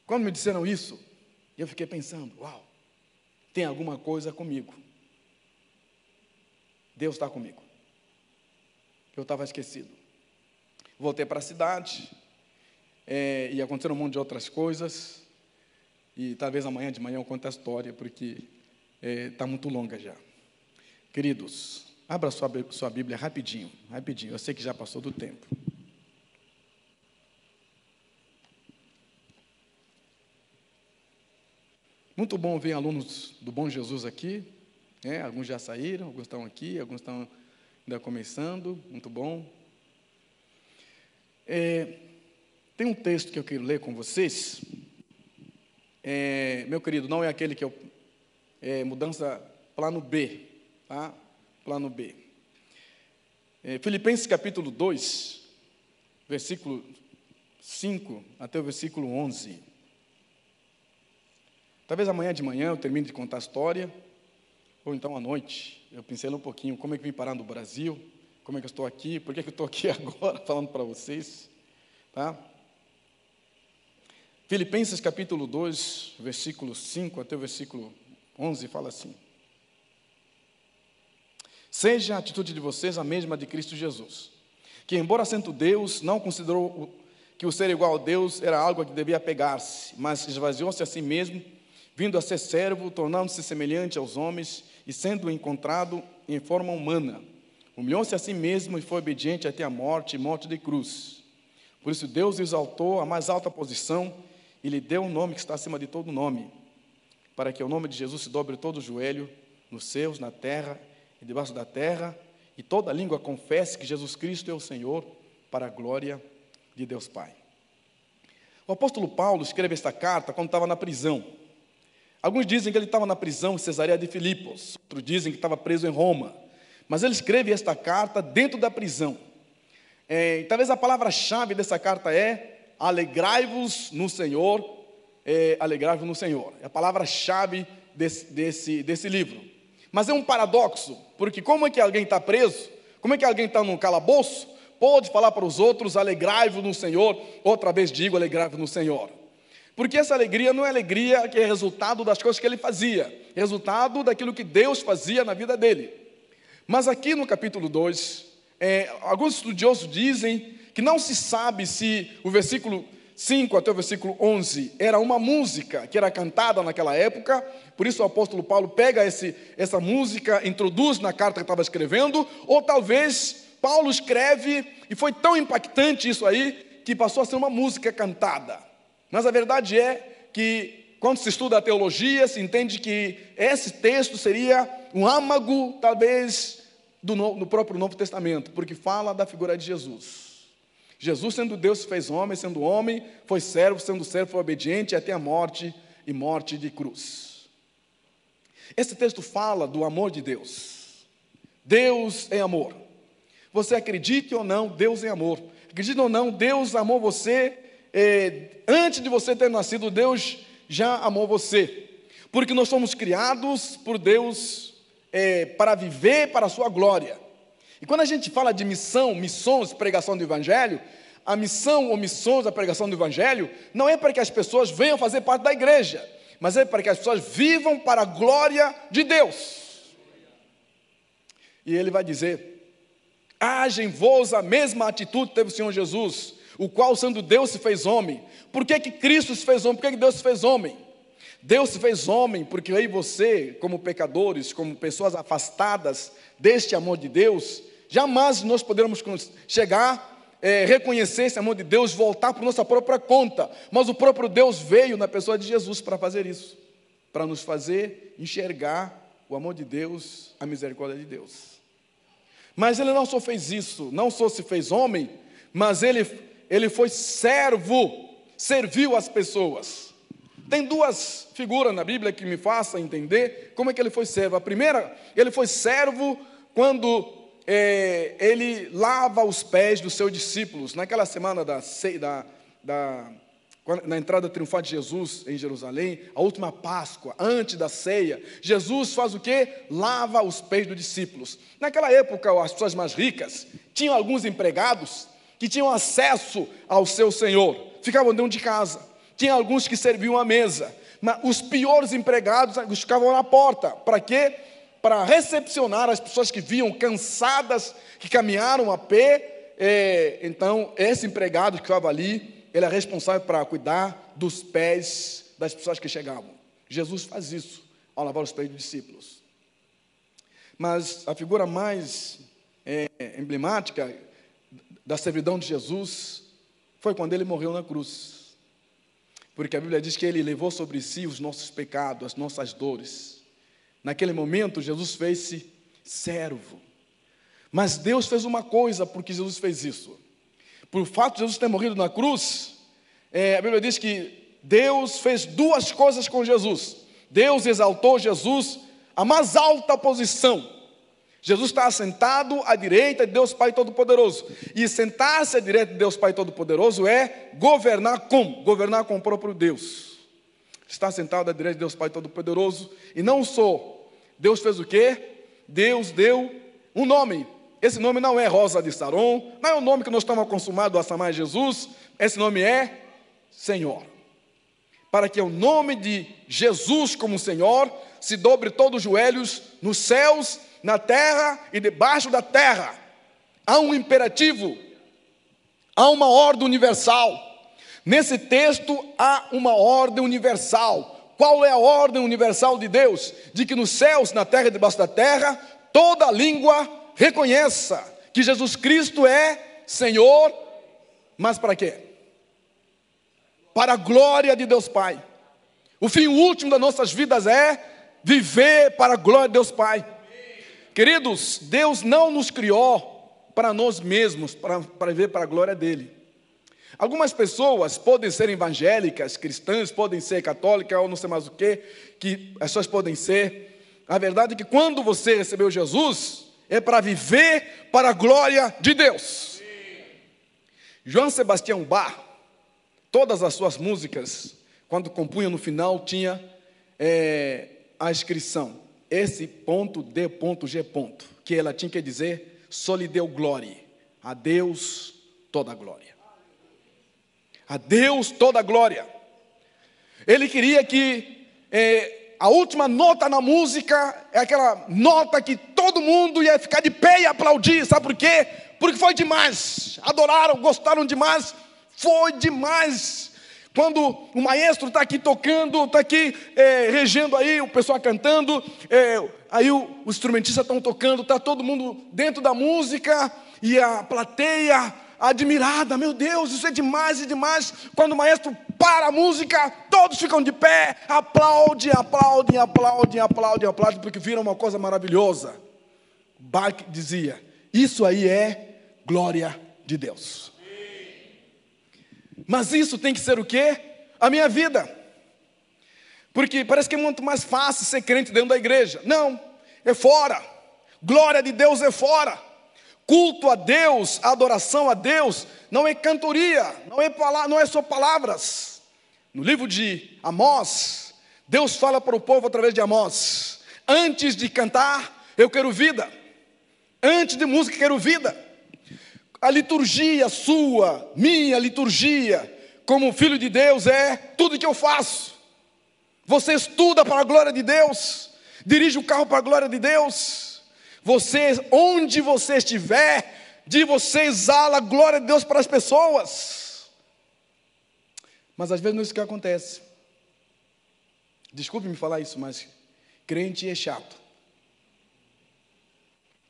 Quando me disseram isso, eu fiquei pensando: uau, tem alguma coisa comigo. Deus está comigo. Eu estava esquecido. Voltei para a cidade, é, e aconteceram um monte de outras coisas, e talvez amanhã de manhã eu conte a história, porque está é, tá muito longa já. Queridos, abra sua, sua Bíblia rapidinho, rapidinho, eu sei que já passou do tempo. Muito bom ver alunos do Bom Jesus aqui. Né? Alguns já saíram, alguns estão aqui, alguns estão ainda começando. Muito bom. É, tem um texto que eu quero ler com vocês. É, meu querido, não é aquele que eu. É, mudança, plano B. Tá? Plano B. É, Filipenses capítulo 2, versículo 5 até o versículo 11. Talvez amanhã de manhã eu termine de contar a história, ou então à noite eu pincelo um pouquinho como é que vim parar no Brasil, como é que eu estou aqui, por que, que eu estou aqui agora falando para vocês. Tá? Filipenses capítulo 2, versículo 5 até o versículo 11 fala assim: Seja a atitude de vocês a mesma de Cristo Jesus, que, embora sendo Deus, não considerou que o ser igual a Deus era algo a que devia pegar-se, mas esvaziou-se a si mesmo vindo a ser servo, tornando-se semelhante aos homens e sendo encontrado em forma humana. Humilhou-se a si mesmo e foi obediente até a morte e morte de cruz. Por isso Deus exaltou a mais alta posição e lhe deu um nome que está acima de todo nome, para que o nome de Jesus se dobre todo o joelho, nos céus, na terra e debaixo da terra, e toda língua confesse que Jesus Cristo é o Senhor, para a glória de Deus Pai. O apóstolo Paulo escreve esta carta quando estava na prisão. Alguns dizem que ele estava na prisão em Cesareia de Filipos, outros dizem que estava preso em Roma. Mas ele escreve esta carta dentro da prisão. É, talvez a palavra-chave dessa carta é alegrai-vos no Senhor, é, alegrai-vos no Senhor. É a palavra-chave desse, desse, desse livro. Mas é um paradoxo, porque como é que alguém está preso, como é que alguém está num calabouço, pode falar para os outros, alegrai-vos no Senhor, outra vez digo, alegrai-vos no Senhor. Porque essa alegria não é alegria que é resultado das coisas que ele fazia, é resultado daquilo que Deus fazia na vida dele. Mas aqui no capítulo 2, é, alguns estudiosos dizem que não se sabe se o versículo 5 até o versículo 11 era uma música que era cantada naquela época, por isso o apóstolo Paulo pega esse, essa música, introduz na carta que estava escrevendo, ou talvez Paulo escreve e foi tão impactante isso aí que passou a ser uma música cantada. Mas a verdade é que, quando se estuda a teologia, se entende que esse texto seria um âmago, talvez, do, no, do próprio Novo Testamento, porque fala da figura de Jesus. Jesus, sendo Deus, fez homem, sendo homem, foi servo, sendo servo, foi obediente até a morte e morte de cruz. Esse texto fala do amor de Deus. Deus é amor. Você acredite ou não, Deus é amor. Acredite ou não, Deus amou você é, antes de você ter nascido, Deus já amou você. Porque nós somos criados por Deus é, para viver para a sua glória. E quando a gente fala de missão, missões, pregação do Evangelho, a missão ou missões da pregação do Evangelho não é para que as pessoas venham fazer parte da igreja, mas é para que as pessoas vivam para a glória de Deus. E ele vai dizer: haja em vós a mesma atitude que teve o Senhor Jesus, o qual, sendo Deus, se fez homem. Por que, que Cristo se fez homem? Por que, que Deus se fez homem? Deus se fez homem porque eu e você, como pecadores, como pessoas afastadas deste amor de Deus, jamais nós poderemos chegar, é, reconhecer esse amor de Deus, voltar por nossa própria conta. Mas o próprio Deus veio na pessoa de Jesus para fazer isso, para nos fazer enxergar o amor de Deus, a misericórdia de Deus. Mas ele não só fez isso, não só se fez homem, mas ele, ele foi servo, serviu as pessoas. Tem duas figuras na Bíblia que me façam entender como é que ele foi servo. A primeira, ele foi servo quando é, ele lava os pés dos seus discípulos. Naquela semana da, da, da na entrada triunfal de Jesus em Jerusalém, a última Páscoa, antes da ceia, Jesus faz o que? Lava os pés dos discípulos. Naquela época, as pessoas mais ricas tinham alguns empregados que tinham acesso ao seu senhor, ficavam dentro de casa. Tinha alguns que serviam à mesa, mas os piores empregados ficavam na porta. Para quê? Para recepcionar as pessoas que vinham cansadas, que caminharam a pé. É, então, esse empregado que estava ali, ele é responsável para cuidar dos pés das pessoas que chegavam. Jesus faz isso ao lavar os pés dos discípulos. Mas a figura mais é, emblemática da servidão de Jesus foi quando ele morreu na cruz. Porque a Bíblia diz que ele levou sobre si os nossos pecados, as nossas dores. Naquele momento, Jesus fez-se servo. Mas Deus fez uma coisa porque Jesus fez isso. Por fato de Jesus ter morrido na cruz, é, a Bíblia diz que Deus fez duas coisas com Jesus. Deus exaltou Jesus à mais alta posição Jesus está sentado à direita de Deus Pai Todo-Poderoso. E sentar-se à direita de Deus Pai Todo-Poderoso é governar como? Governar com o próprio Deus. Está sentado à direita de Deus Pai Todo-Poderoso. E não só. Deus fez o quê? Deus deu um nome. Esse nome não é Rosa de Saron, não é o nome que nós estamos acostumados a chamar Jesus. Esse nome é Senhor. Para que o nome de Jesus como Senhor se dobre todos os joelhos nos céus na terra e debaixo da terra. Há um imperativo, há uma ordem universal. Nesse texto há uma ordem universal. Qual é a ordem universal de Deus? De que nos céus, na terra e debaixo da terra, toda língua reconheça que Jesus Cristo é Senhor, mas para quê? Para a glória de Deus Pai. O fim último das nossas vidas é viver para a glória de Deus Pai. Queridos, Deus não nos criou para nós mesmos, para, para viver para a glória dele. Algumas pessoas podem ser evangélicas, cristãs, podem ser católicas ou não sei mais o que, que as pessoas podem ser. A verdade é que quando você recebeu Jesus, é para viver para a glória de Deus. João Sebastião Bach, todas as suas músicas, quando compunha no final, tinha é, a inscrição esse ponto D ponto G ponto, que ela tinha que dizer, só lhe deu glória, a Deus toda a glória. A Deus toda a glória. Ele queria que é, a última nota na música é aquela nota que todo mundo ia ficar de pé e aplaudir, sabe por quê? Porque foi demais. Adoraram, gostaram demais, foi demais. Quando o maestro está aqui tocando, está aqui é, regendo aí, o pessoal cantando, é, aí o, os instrumentistas estão tocando, está todo mundo dentro da música e a plateia admirada, meu Deus, isso é demais e demais. Quando o maestro para a música, todos ficam de pé, aplaudem, aplaudem, aplaudem, aplaudem, aplaudem, porque viram uma coisa maravilhosa. Bach dizia: Isso aí é glória de Deus. Mas isso tem que ser o quê? A minha vida. Porque parece que é muito mais fácil ser crente dentro da igreja. Não, é fora. Glória de Deus é fora. Culto a Deus, adoração a Deus, não é cantoria, não é, não é só palavras. No livro de Amós, Deus fala para o povo através de Amós: Antes de cantar, eu quero vida. Antes de música, quero vida. A liturgia sua, minha liturgia, como filho de Deus, é tudo que eu faço. Você estuda para a glória de Deus, dirige o carro para a glória de Deus. Você, onde você estiver, de você exala a glória de Deus para as pessoas. Mas às vezes não é isso que acontece. Desculpe me falar isso, mas crente é chato.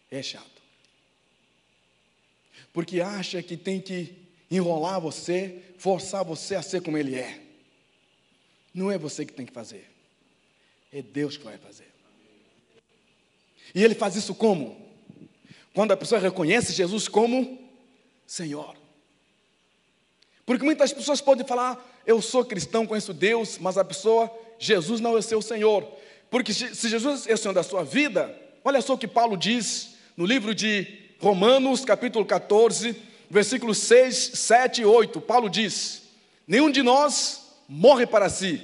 É chato. Porque acha que tem que enrolar você, forçar você a ser como ele é. Não é você que tem que fazer. É Deus que vai fazer. E ele faz isso como? Quando a pessoa reconhece Jesus como Senhor. Porque muitas pessoas podem falar, eu sou cristão, conheço Deus, mas a pessoa, Jesus não é seu Senhor. Porque se Jesus é o Senhor da sua vida, olha só o que Paulo diz no livro de Romanos, capítulo 14, versículos 6, 7 e 8. Paulo diz: Nenhum de nós morre para si,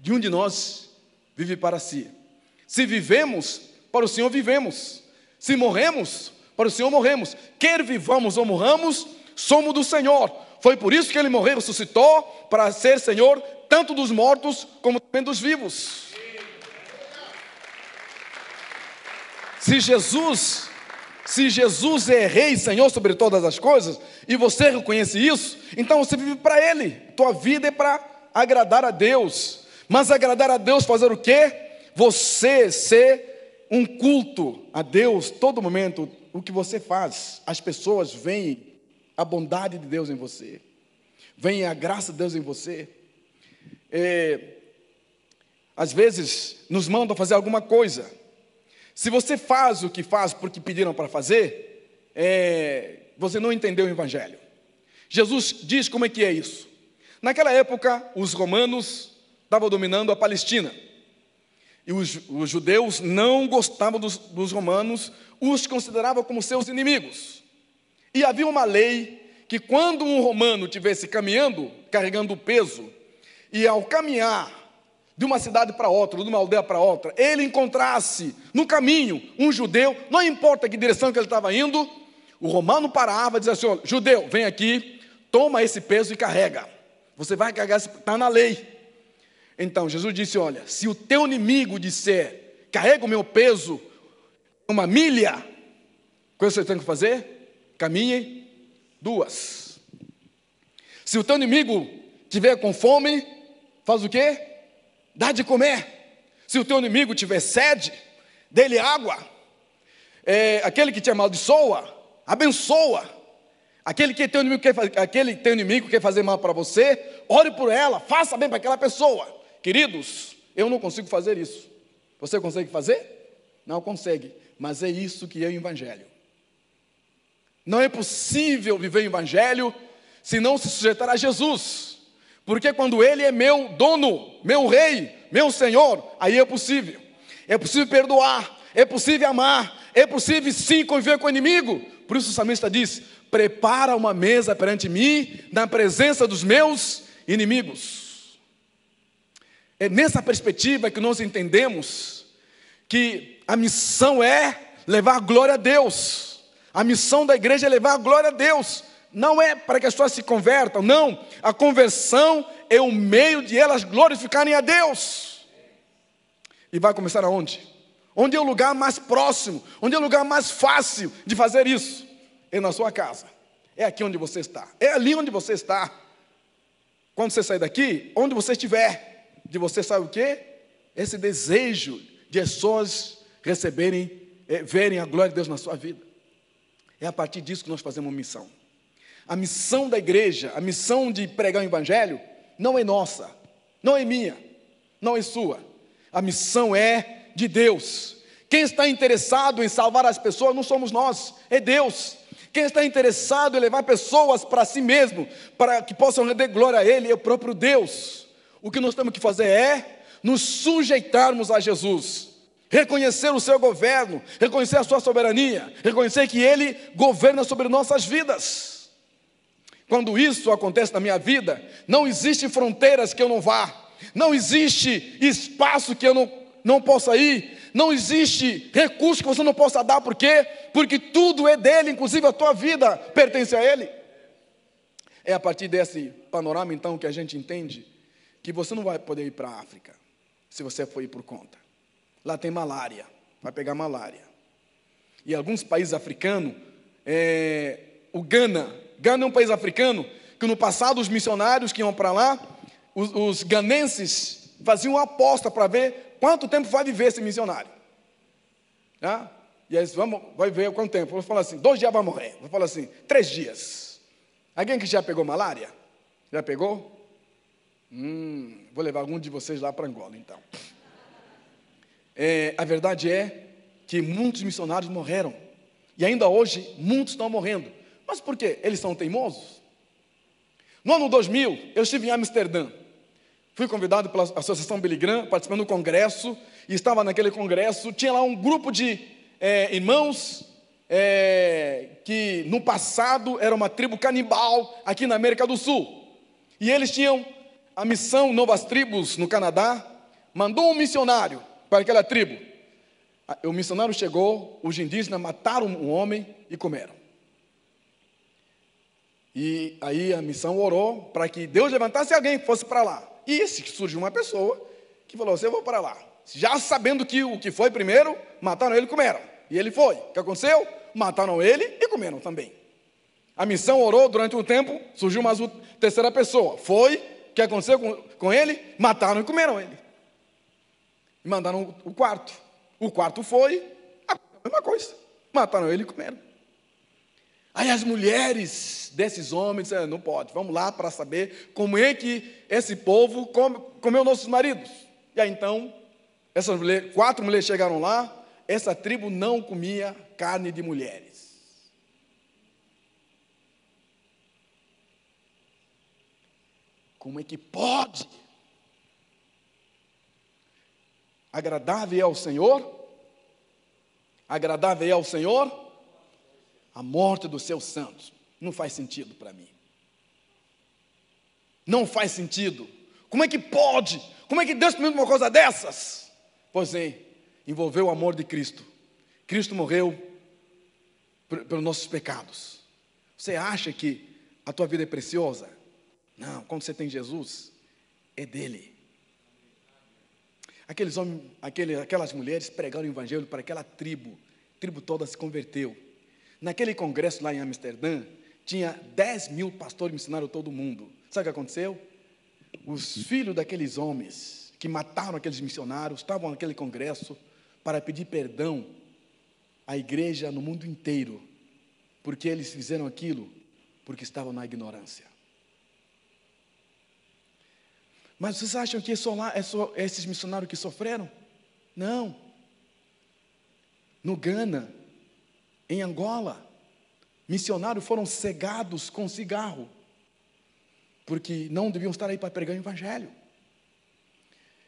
de um de nós vive para si. Se vivemos, para o Senhor vivemos. Se morremos, para o Senhor morremos. Quer vivamos ou morramos, somos do Senhor. Foi por isso que ele morreu e ressuscitou, para ser Senhor tanto dos mortos como também dos vivos. Se Jesus, se Jesus é rei, Senhor sobre todas as coisas, e você reconhece isso, então você vive para ele. Tua vida é para agradar a Deus. Mas agradar a Deus fazer o quê? Você ser um culto a Deus todo momento, o que você faz, as pessoas veem a bondade de Deus em você, veem a graça de Deus em você. É, às vezes nos mandam fazer alguma coisa. Se você faz o que faz porque pediram para fazer, é, você não entendeu o Evangelho. Jesus diz como é que é isso. Naquela época, os romanos estavam dominando a Palestina. E os, os judeus não gostavam dos, dos romanos, os consideravam como seus inimigos. E havia uma lei que quando um romano tivesse caminhando, carregando peso, e ao caminhar de uma cidade para outra, de uma aldeia para outra, ele encontrasse no caminho um judeu, não importa que direção que ele estava indo, o romano parava e dizia assim: judeu, vem aqui, toma esse peso e carrega. Você vai carregar, está na lei. Então Jesus disse: Olha, se o teu inimigo disser, carrega o meu peso uma milha, o que você tem que fazer? Caminhe duas. Se o teu inimigo tiver com fome, faz o quê? Dá de comer. Se o teu inimigo tiver sede, dê-lhe água. É, aquele que te amaldiçoa, abençoa. Aquele que teu inimigo quer, aquele teu inimigo quer fazer mal para você, ore por ela, faça bem para aquela pessoa. Queridos, eu não consigo fazer isso. Você consegue fazer? Não consegue. Mas é isso que é o Evangelho. Não é possível viver o Evangelho se não se sujeitar a Jesus. Porque quando Ele é meu dono, meu rei, meu Senhor, aí é possível. É possível perdoar, é possível amar, é possível sim conviver com o inimigo. Por isso o salmista diz: Prepara uma mesa perante mim, na presença dos meus inimigos. É nessa perspectiva que nós entendemos que a missão é levar glória a Deus. A missão da igreja é levar glória a Deus. Não é para que as pessoas se convertam, não. A conversão é o meio de elas glorificarem a Deus. E vai começar aonde? Onde é o lugar mais próximo? Onde é o lugar mais fácil de fazer isso? É na sua casa. É aqui onde você está. É ali onde você está. Quando você sair daqui, onde você estiver, de você sabe o quê? Esse desejo de pessoas receberem, é, verem a glória de Deus na sua vida. É a partir disso que nós fazemos missão. A missão da igreja, a missão de pregar o evangelho, não é nossa, não é minha, não é sua. A missão é de Deus. Quem está interessado em salvar as pessoas não somos nós, é Deus. Quem está interessado em levar pessoas para si mesmo, para que possam render glória a Ele, é o próprio Deus. O que nós temos que fazer é nos sujeitarmos a Jesus reconhecer o seu governo, reconhecer a sua soberania, reconhecer que Ele governa sobre nossas vidas. Quando isso acontece na minha vida, não existe fronteiras que eu não vá, não existe espaço que eu não, não possa ir, não existe recurso que você não possa dar, por quê? Porque tudo é dele, inclusive a tua vida pertence a Ele. É a partir desse panorama, então, que a gente entende que você não vai poder ir para a África se você for ir por conta. Lá tem malária, vai pegar malária. E alguns países africanos, é, o Ghana, Ghana é um país africano que no passado os missionários que iam para lá, os, os ganenses faziam uma aposta para ver quanto tempo vai viver esse missionário. Tá? E aí, vamos, vai ver quanto tempo. Vou falar assim, dois dias vai morrer. Vou falar assim, três dias. Alguém que já pegou malária? Já pegou? Hum, vou levar algum de vocês lá para Angola, então. É, a verdade é que muitos missionários morreram. E ainda hoje, muitos estão morrendo. Mas por quê? Eles são teimosos? No ano 2000, eu estive em Amsterdã. Fui convidado pela Associação Billy Graham, participando do congresso, e estava naquele congresso, tinha lá um grupo de é, irmãos é, que no passado era uma tribo canibal aqui na América do Sul. E eles tinham a missão Novas Tribos no Canadá, mandou um missionário para aquela tribo. O missionário chegou, os indígenas mataram um homem e comeram. E aí a missão orou para que Deus levantasse alguém que fosse para lá. E surgiu uma pessoa que falou assim: Eu vou para lá. Já sabendo que o que foi primeiro, mataram ele e comeram. E ele foi. O que aconteceu? Mataram ele e comeram também. A missão orou durante um tempo, surgiu uma terceira pessoa. Foi. O que aconteceu com, com ele? Mataram e comeram ele. E mandaram o quarto. O quarto foi a mesma coisa. Mataram ele e comeram. Aí as mulheres desses homens disseram, não pode, vamos lá para saber como é que esse povo come, comeu nossos maridos. E aí então, essas mulheres, quatro mulheres chegaram lá, essa tribo não comia carne de mulheres. Como é que pode? Agradável é ao Senhor? Agradável é ao Senhor? A morte dos seus santos. Não faz sentido para mim. Não faz sentido. Como é que pode? Como é que Deus permite uma coisa dessas? Pois é, envolveu o amor de Cristo. Cristo morreu pelos nossos pecados. Você acha que a tua vida é preciosa? Não, quando você tem Jesus, é dele. Aqueles homens, aquele, aquelas mulheres pregaram o evangelho para aquela tribo, a tribo toda se converteu. Naquele congresso lá em Amsterdã, tinha 10 mil pastores missionários todo mundo. Sabe o que aconteceu? Os filhos daqueles homens que mataram aqueles missionários estavam naquele congresso para pedir perdão à igreja no mundo inteiro, porque eles fizeram aquilo porque estavam na ignorância. Mas vocês acham que é só, lá, é só esses missionários que sofreram? Não. No Ghana, em Angola, missionários foram cegados com cigarro, porque não deviam estar aí para pregar o Evangelho.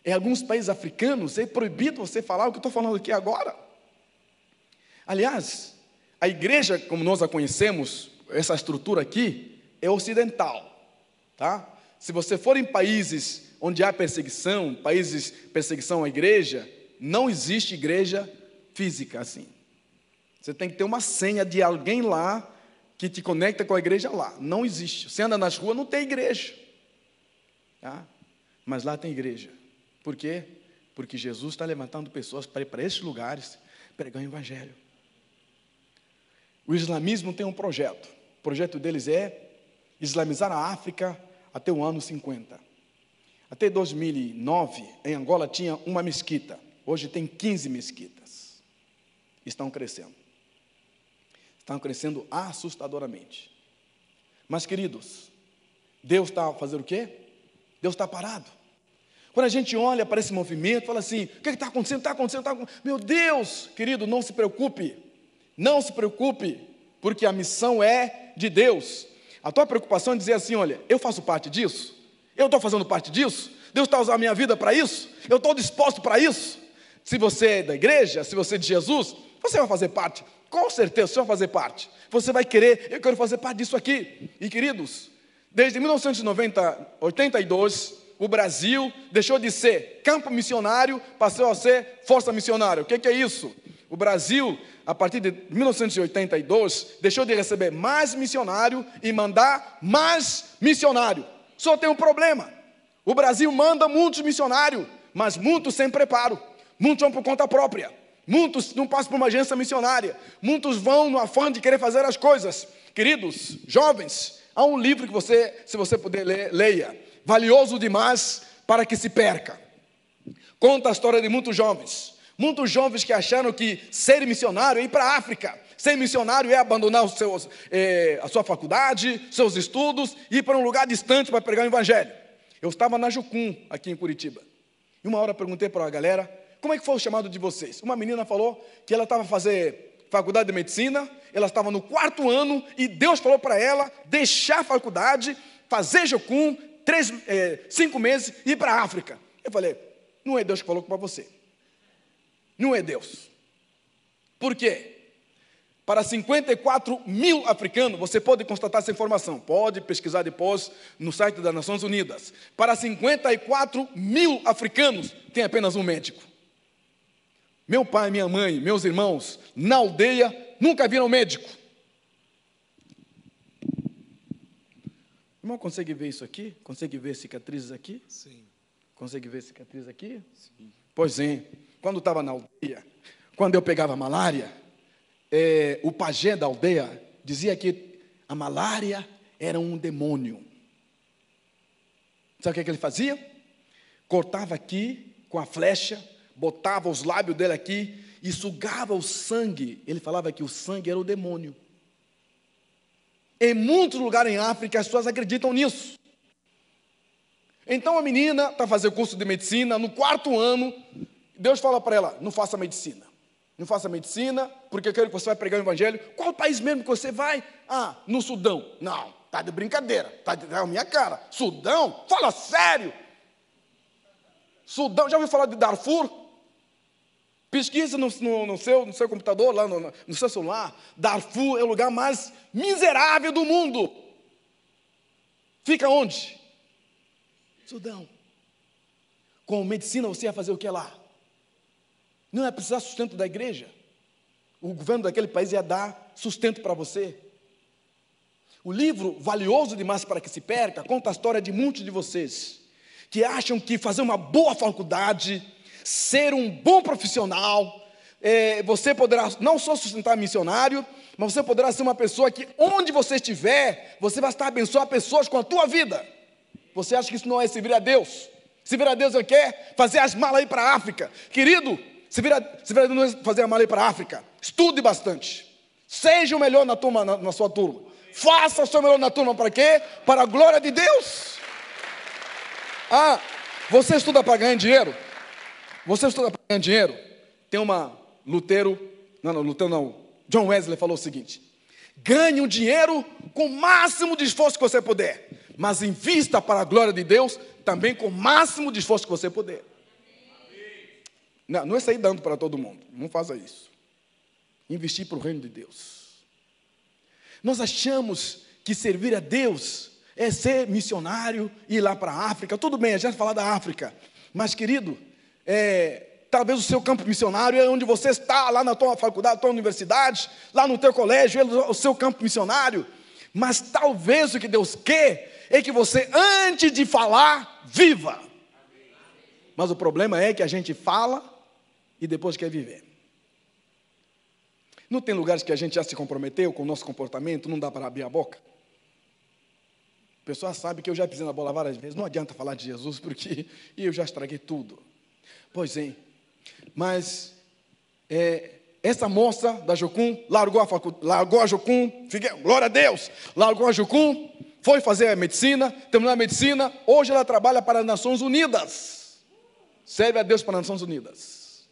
Em alguns países africanos é proibido você falar o que eu estou falando aqui agora. Aliás, a igreja, como nós a conhecemos, essa estrutura aqui, é ocidental. Tá? Se você for em países onde há perseguição, países perseguição à igreja, não existe igreja física assim. Você tem que ter uma senha de alguém lá que te conecta com a igreja lá. Não existe. Você anda nas ruas, não tem igreja. Tá? Mas lá tem igreja. Por quê? Porque Jesus está levantando pessoas para ir para esses lugares pregar o Evangelho. O islamismo tem um projeto. O projeto deles é islamizar a África até o ano 50. Até 2009, em Angola tinha uma mesquita. Hoje tem 15 mesquitas. Estão crescendo estão crescendo assustadoramente. Mas, queridos, Deus está fazendo o quê? Deus está parado. Quando a gente olha para esse movimento, fala assim: o que está acontecendo? Está acontecendo, está acontecendo. Meu Deus, querido, não se preocupe. Não se preocupe, porque a missão é de Deus. A tua preocupação é dizer assim: olha, eu faço parte disso, eu estou fazendo parte disso, Deus está usando a minha vida para isso, eu estou disposto para isso. Se você é da igreja, se você é de Jesus, você vai fazer parte. Com certeza você vai fazer parte. Você vai querer, eu quero fazer parte disso aqui. E queridos, desde 1982, o Brasil deixou de ser campo missionário, passou a ser força missionária. O que, que é isso? O Brasil, a partir de 1982, deixou de receber mais missionário e mandar mais missionário. Só tem um problema: o Brasil manda muitos missionários, mas muitos sem preparo, muitos vão por conta própria. Muitos não passam por uma agência missionária. Muitos vão no afã de querer fazer as coisas. Queridos, jovens, há um livro que você, se você puder ler, leia. Valioso demais para que se perca. Conta a história de muitos jovens, muitos jovens que acharam que ser missionário é ir para a África. Ser missionário é abandonar seus, eh, a sua faculdade, seus estudos, ir para um lugar distante para pregar o evangelho. Eu estava na Jucum, aqui em Curitiba. E uma hora perguntei para a galera, como é que foi o chamado de vocês? Uma menina falou que ela estava fazer faculdade de medicina, ela estava no quarto ano, e Deus falou para ela deixar a faculdade, fazer Jucum, três, eh, cinco meses, e ir para a África. Eu falei, não é Deus que falou para você. Não é Deus. Por quê? Para 54 mil africanos, você pode constatar essa informação, pode pesquisar depois no site das Nações Unidas. Para 54 mil africanos, tem apenas um médico. Meu pai, minha mãe, meus irmãos, na aldeia, nunca viram médico. Irmão, consegue ver isso aqui? Consegue ver cicatrizes aqui? Sim. Consegue ver cicatrizes aqui? Sim. Pois é, quando estava na aldeia, quando eu pegava malária, é, o pajé da aldeia dizia que a malária era um demônio. Sabe o que, é que ele fazia? Cortava aqui com a flecha, botava os lábios dele aqui e sugava o sangue. Ele falava que o sangue era o demônio. Em muitos lugares em África, as pessoas acreditam nisso. Então a menina está fazendo curso de medicina, no quarto ano, Deus fala para ela: não faça medicina. Não faça medicina, porque eu quero que você vai pregar o evangelho. Qual país mesmo que você vai? Ah, no Sudão. Não, tá de brincadeira, tá de tá minha cara. Sudão? Fala sério. Sudão, já ouviu falar de Darfur? Pesquisa no, no, no, seu, no seu computador, lá no, no seu celular. Darfur é o lugar mais miserável do mundo. Fica onde? Sudão. Com medicina você ia fazer o que lá? Não ia precisar sustento da igreja. O governo daquele país ia dar sustento para você. O livro Valioso Demais para que se perca conta a história de muitos de vocês que acham que fazer uma boa faculdade, ser um bom profissional, é, você poderá não só sustentar missionário, mas você poderá ser uma pessoa que, onde você estiver, você vai estar abençoando pessoas com a tua vida. Você acha que isso não é servir a Deus? Servir a Deus é o quê? Fazer as malas aí para a África. Querido, servir a, servir a Deus não é fazer a mala aí para a África. Estude bastante. Seja o melhor na, turma, na, na sua turma. Faça o seu melhor na turma para quê? Para a glória de Deus. Ah, você estuda para ganhar dinheiro? Você estuda para ganhar dinheiro? Tem uma Lutero, não, não, Lutero não, John Wesley falou o seguinte: ganhe o dinheiro com o máximo de esforço que você puder, mas invista para a glória de Deus também com o máximo de esforço que você puder. Não, não é sair dando para todo mundo, não faça isso. Investir para o reino de Deus. Nós achamos que servir a Deus é ser missionário, ir lá para a África. Tudo bem, a gente vai falar da África, mas querido, é, talvez o seu campo missionário é onde você está, lá na tua faculdade, na tua universidade, lá no teu colégio, é o seu campo missionário. Mas talvez o que Deus quer é que você, antes de falar, viva. Mas o problema é que a gente fala e depois quer viver. Não tem lugares que a gente já se comprometeu com o nosso comportamento, não dá para abrir a boca? A pessoa sabe que eu já pisei na bola várias vezes, não adianta falar de Jesus, porque eu já estraguei tudo. Pois é, mas é, essa moça da Jocum largou a, facu, largou a Jocum, fiquei, glória a Deus, largou a Jocum, foi fazer a medicina, terminou a medicina, hoje ela trabalha para as Nações Unidas. Serve a Deus para as Nações Unidas.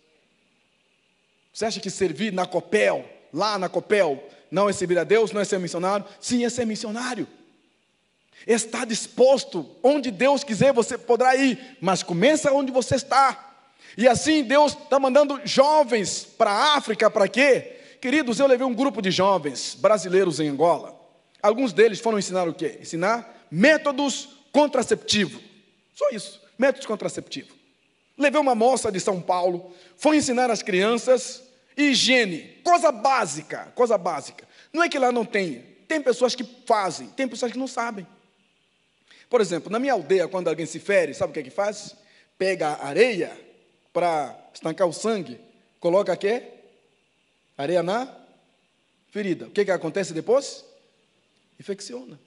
Você acha que servir na Copel, lá na Copel, não é servir a Deus, não é ser missionário? Sim, é ser missionário. Está disposto, onde Deus quiser você poderá ir, mas começa onde você está. E assim Deus está mandando jovens para a África, para quê? Queridos, eu levei um grupo de jovens brasileiros em Angola. Alguns deles foram ensinar o quê? Ensinar métodos contraceptivos. Só isso, métodos contraceptivos. Levei uma moça de São Paulo, foi ensinar as crianças higiene, coisa básica, coisa básica. Não é que lá não tem, tem pessoas que fazem, tem pessoas que não sabem. Por exemplo, na minha aldeia, quando alguém se fere, sabe o que é que faz? Pega areia para estancar o sangue, coloca aqui areia na ferida. O que, que acontece depois? Infecciona.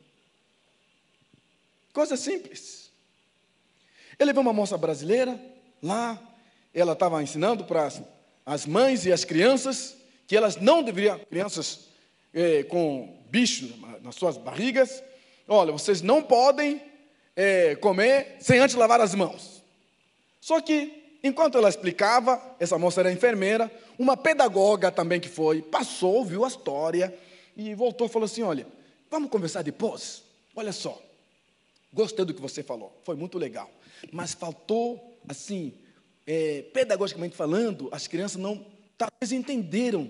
Coisa simples. Ele levou uma moça brasileira, lá ela estava ensinando para as, as, mães e as crianças que elas não deveriam, crianças é, com bicho nas suas barrigas, olha, vocês não podem é, comer sem antes lavar as mãos. Só que, enquanto ela explicava, essa moça era enfermeira, uma pedagoga também que foi, passou, viu a história e voltou e falou assim: Olha, vamos conversar depois? Olha só, gostei do que você falou, foi muito legal, mas faltou, assim, é, pedagogicamente falando, as crianças não, talvez entenderam,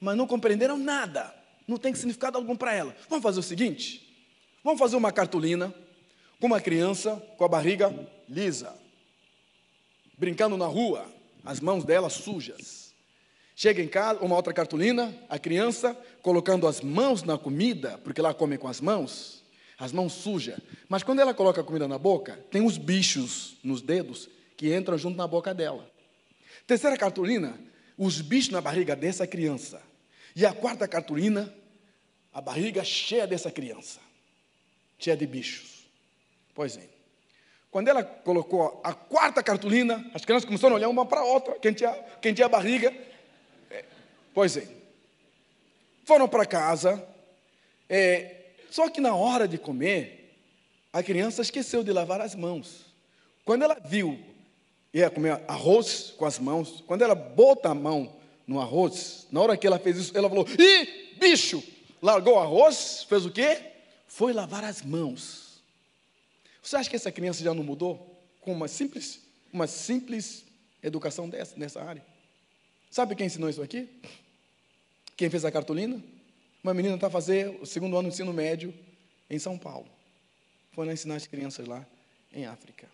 mas não compreenderam nada, não tem significado algum para ela. Vamos fazer o seguinte: vamos fazer uma cartolina com uma criança com a barriga lisa, brincando na rua, as mãos dela sujas. Chega em casa, uma outra cartolina, a criança colocando as mãos na comida, porque ela come com as mãos, as mãos sujas. Mas quando ela coloca a comida na boca, tem os bichos nos dedos que entram junto na boca dela. Terceira cartolina, os bichos na barriga dessa criança. E a quarta cartolina, a barriga cheia dessa criança, cheia de bichos. Pois é. Quando ela colocou a quarta cartolina, as crianças começaram a olhar uma para a outra, quem tinha, quem tinha barriga. É, pois é. Foram para casa, é, só que na hora de comer, a criança esqueceu de lavar as mãos. Quando ela viu, ia comer arroz com as mãos, quando ela bota a mão no arroz, na hora que ela fez isso, ela falou: ih, bicho! Largou o arroz, fez o quê? Foi lavar as mãos. Você acha que essa criança já não mudou com uma simples, uma simples educação dessa, nessa área? Sabe quem ensinou isso aqui? Quem fez a cartolina? Uma menina está fazer o segundo ano do ensino médio em São Paulo. Foi lá ensinar as crianças lá em África.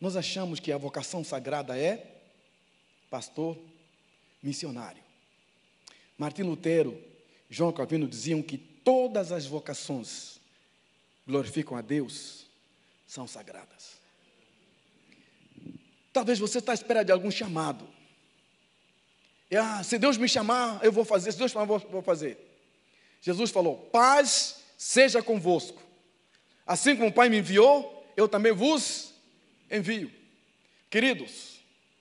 Nós achamos que a vocação sagrada é pastor, missionário. Martim Lutero, João Calvino diziam que todas as vocações glorificam a Deus, são sagradas. Talvez você está à espera de algum chamado. E, ah, se Deus me chamar, eu vou fazer. Se Deus chamar, eu vou fazer. Jesus falou: Paz seja convosco. Assim como o Pai me enviou, eu também vos envio. Queridos,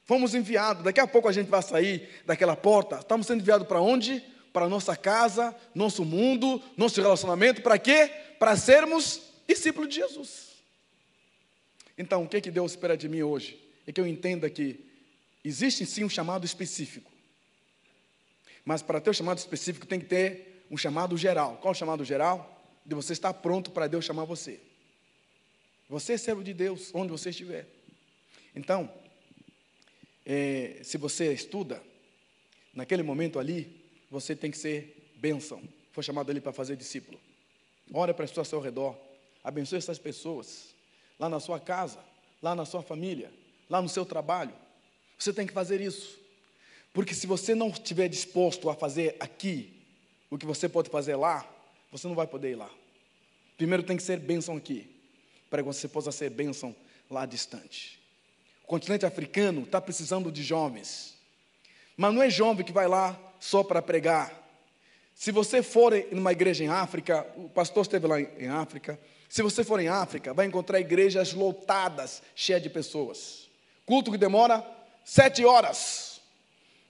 Fomos enviados, daqui a pouco a gente vai sair daquela porta. Estamos sendo enviados para onde? Para nossa casa, nosso mundo, nosso relacionamento. Para quê? Para sermos discípulos de Jesus. Então, o que, que Deus espera de mim hoje? É que eu entenda que existe sim um chamado específico. Mas para ter o um chamado específico tem que ter um chamado geral. Qual é o chamado geral? De você estar pronto para Deus chamar você. Você é servo de Deus, onde você estiver. Então, é, se você estuda, naquele momento ali, você tem que ser bênção. Foi chamado ali para fazer discípulo. Olha para as pessoas ao seu redor. Abençoe essas pessoas. Lá na sua casa, lá na sua família, lá no seu trabalho. Você tem que fazer isso. Porque se você não estiver disposto a fazer aqui o que você pode fazer lá, você não vai poder ir lá. Primeiro tem que ser bênção aqui, para que você possa ser bênção lá distante. O continente africano está precisando de jovens. Mas não é jovem que vai lá só para pregar. Se você for em uma igreja em África, o pastor esteve lá em África. Se você for em África, vai encontrar igrejas lotadas, cheias de pessoas. Culto que demora sete horas.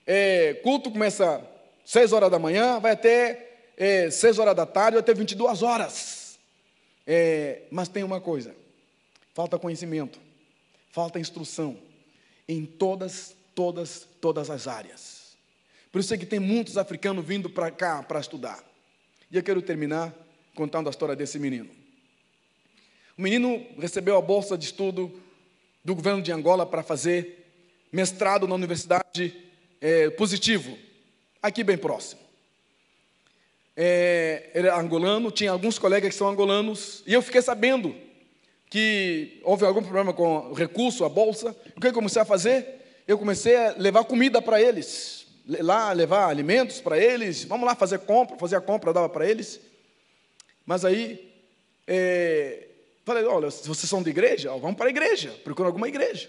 É, culto começa seis horas da manhã, vai até é, seis horas da tarde, vai até 22 horas. É, mas tem uma coisa: falta conhecimento falta instrução em todas, todas, todas as áreas. Por isso é que tem muitos africanos vindo para cá para estudar. E eu quero terminar contando a história desse menino. O menino recebeu a bolsa de estudo do governo de Angola para fazer mestrado na Universidade é, Positivo, aqui bem próximo. É, era angolano, tinha alguns colegas que são angolanos, e eu fiquei sabendo que houve algum problema com o recurso, a bolsa. O que eu comecei a fazer? Eu comecei a levar comida para eles, lá levar alimentos para eles. Vamos lá fazer compra, fazer a compra, dava para eles. Mas aí, é, falei: olha, se vocês são de igreja, vamos para a igreja, procura alguma igreja.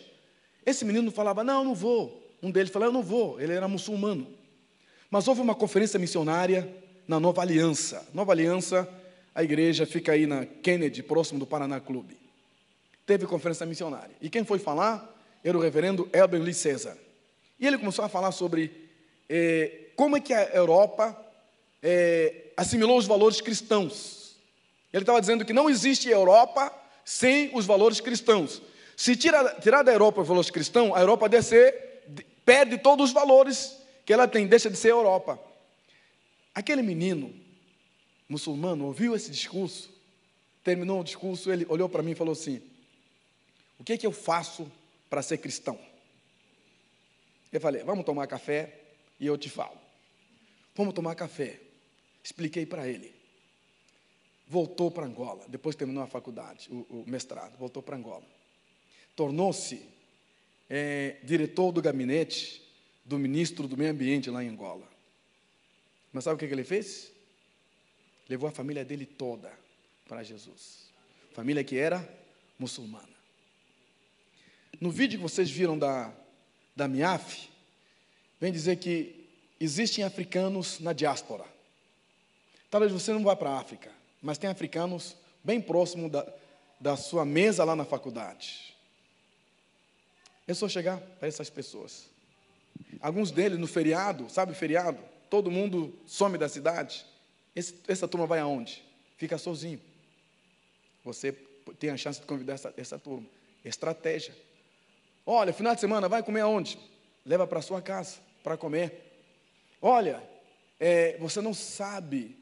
Esse menino falava: não, não vou. Um deles falou: eu não vou. Ele era muçulmano. Mas houve uma conferência missionária na Nova Aliança. Nova Aliança, a igreja fica aí na Kennedy, próximo do Paraná Clube. teve conferência missionária. E quem foi falar era o reverendo Elber Lee César. E ele começou a falar sobre eh, como é que a Europa eh, assimilou os valores cristãos. Ele estava dizendo que não existe Europa sem os valores cristãos. Se tirar, tirar da Europa os valores cristãos, a Europa descer, perde todos os valores que ela tem, deixa de ser Europa. Aquele menino muçulmano ouviu esse discurso, terminou o discurso, ele olhou para mim e falou assim: O que, é que eu faço para ser cristão? Eu falei: Vamos tomar café e eu te falo. Vamos tomar café. Expliquei para ele. Voltou para Angola, depois terminou a faculdade, o, o mestrado, voltou para Angola. Tornou-se é, diretor do gabinete do ministro do Meio Ambiente lá em Angola. Mas sabe o que, que ele fez? Levou a família dele toda para Jesus. Família que era muçulmana. No vídeo que vocês viram da, da MIAF, vem dizer que existem africanos na diáspora. Talvez você não vá para a África, mas tem africanos bem próximo da, da sua mesa lá na faculdade. É só chegar para essas pessoas. Alguns deles no feriado, sabe feriado? Todo mundo some da cidade. Esse, essa turma vai aonde? Fica sozinho. Você tem a chance de convidar essa, essa turma. Estratégia. Olha, final de semana, vai comer aonde? Leva para sua casa para comer. Olha, é, você não sabe,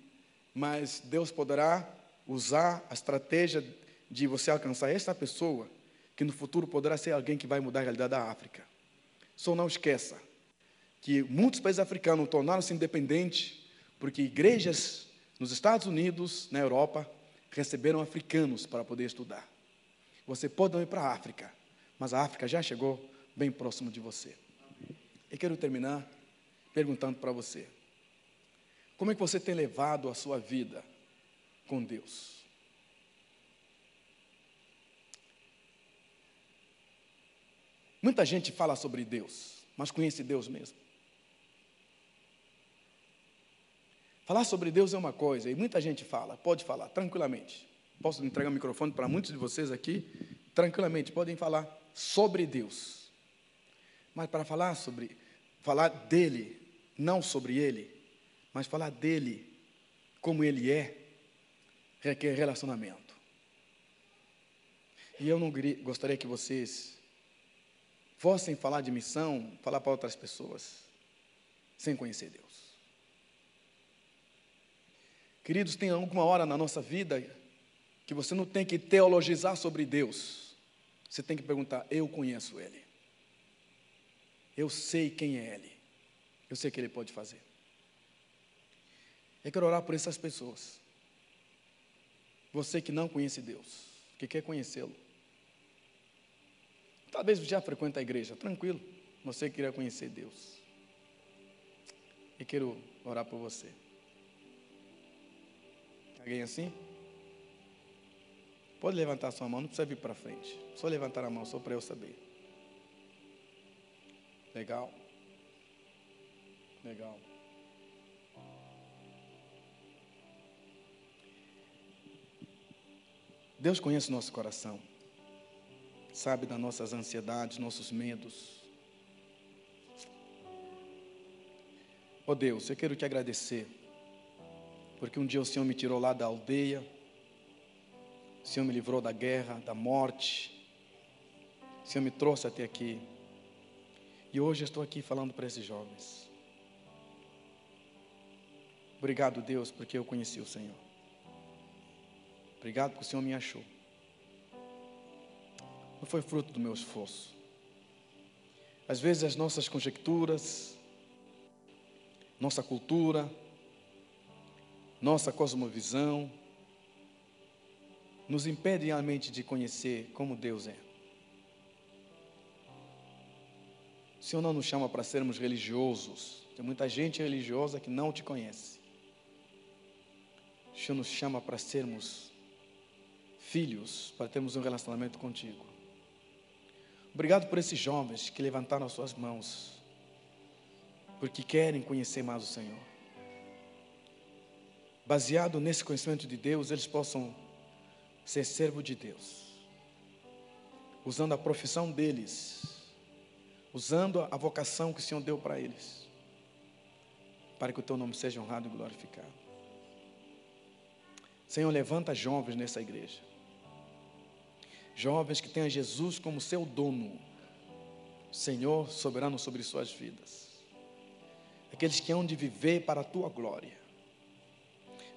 mas Deus poderá usar a estratégia de você alcançar essa pessoa, que no futuro poderá ser alguém que vai mudar a realidade da África. Só não esqueça que muitos países africanos tornaram-se independentes porque igrejas nos Estados Unidos, na Europa, receberam africanos para poder estudar. Você pode não ir para a África, mas a África já chegou bem próximo de você. E quero terminar perguntando para você: como é que você tem levado a sua vida com Deus? Muita gente fala sobre Deus, mas conhece Deus mesmo. Falar sobre Deus é uma coisa, e muita gente fala, pode falar, tranquilamente. Posso entregar o microfone para muitos de vocês aqui, tranquilamente, podem falar sobre Deus. Mas para falar sobre, falar dele, não sobre ele, mas falar dele como ele é, requer relacionamento. E eu não gostaria que vocês fossem falar de missão, falar para outras pessoas, sem conhecer Deus. Queridos, tem alguma hora na nossa vida que você não tem que teologizar sobre Deus. Você tem que perguntar: eu conheço Ele. Eu sei quem é Ele. Eu sei o que Ele pode fazer. Eu quero orar por essas pessoas. Você que não conhece Deus, que quer conhecê-lo. Talvez já frequenta a igreja, tranquilo. Você queria conhecer Deus. E quero orar por você. Alguém assim? Pode levantar sua mão, não precisa vir para frente. Só levantar a mão, só para eu saber. Legal. Legal. Deus conhece nosso coração, sabe das nossas ansiedades, nossos medos. Oh Deus, eu quero te agradecer porque um dia o Senhor me tirou lá da aldeia, o Senhor me livrou da guerra, da morte, o Senhor me trouxe até aqui. E hoje estou aqui falando para esses jovens. Obrigado, Deus, porque eu conheci o Senhor. Obrigado porque o Senhor me achou. Não foi fruto do meu esforço. Às vezes as nossas conjecturas, nossa cultura, nossa cosmovisão, nos impede realmente de conhecer como Deus é. O Senhor não nos chama para sermos religiosos. Tem muita gente religiosa que não te conhece. O Senhor nos chama para sermos filhos, para termos um relacionamento contigo. Obrigado por esses jovens que levantaram as suas mãos, porque querem conhecer mais o Senhor baseado nesse conhecimento de Deus, eles possam ser servo de Deus. usando a profissão deles, usando a vocação que o Senhor deu para eles, para que o teu nome seja honrado e glorificado. Senhor, levanta jovens nessa igreja. Jovens que tenham Jesus como seu dono, Senhor soberano sobre suas vidas. Aqueles que hão de viver para a tua glória.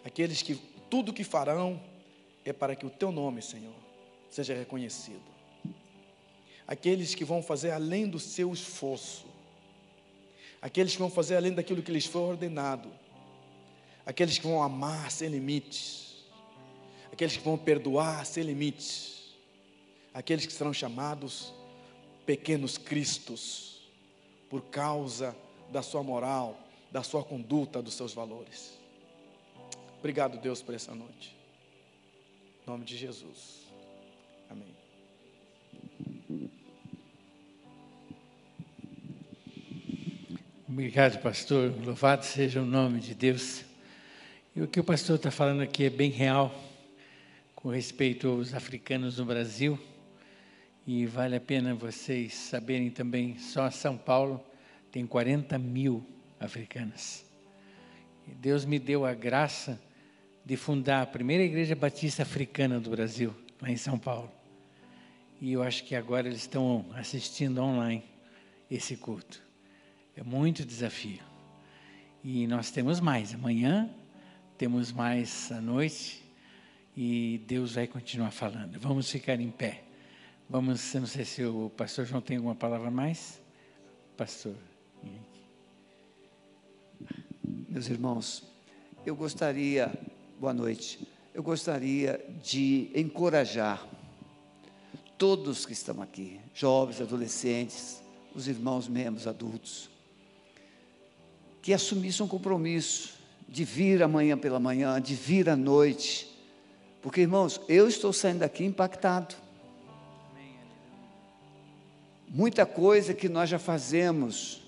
Aqueles que tudo que farão é para que o teu nome, Senhor, seja reconhecido. Aqueles que vão fazer além do seu esforço. Aqueles que vão fazer além daquilo que lhes foi ordenado. Aqueles que vão amar sem limites. Aqueles que vão perdoar sem limites. Aqueles que serão chamados pequenos cristos por causa da sua moral, da sua conduta, dos seus valores. Obrigado, Deus, por essa noite. Em nome de Jesus. Amém. Obrigado, pastor. Louvado seja o nome de Deus. E o que o pastor está falando aqui é bem real com respeito aos africanos no Brasil. E vale a pena vocês saberem também, só São Paulo tem 40 mil africanos. E Deus me deu a graça de fundar a primeira igreja batista africana do Brasil, lá em São Paulo. E eu acho que agora eles estão assistindo online esse culto. É muito desafio. E nós temos mais. Amanhã temos mais à noite. E Deus vai continuar falando. Vamos ficar em pé. Vamos, não sei se o pastor João tem alguma palavra mais. Pastor. Meus irmãos, eu gostaria, boa noite, eu gostaria de encorajar todos que estão aqui, jovens, adolescentes, os irmãos membros adultos, que assumissem um compromisso de vir amanhã pela manhã, de vir à noite, porque irmãos, eu estou saindo daqui impactado. Muita coisa que nós já fazemos,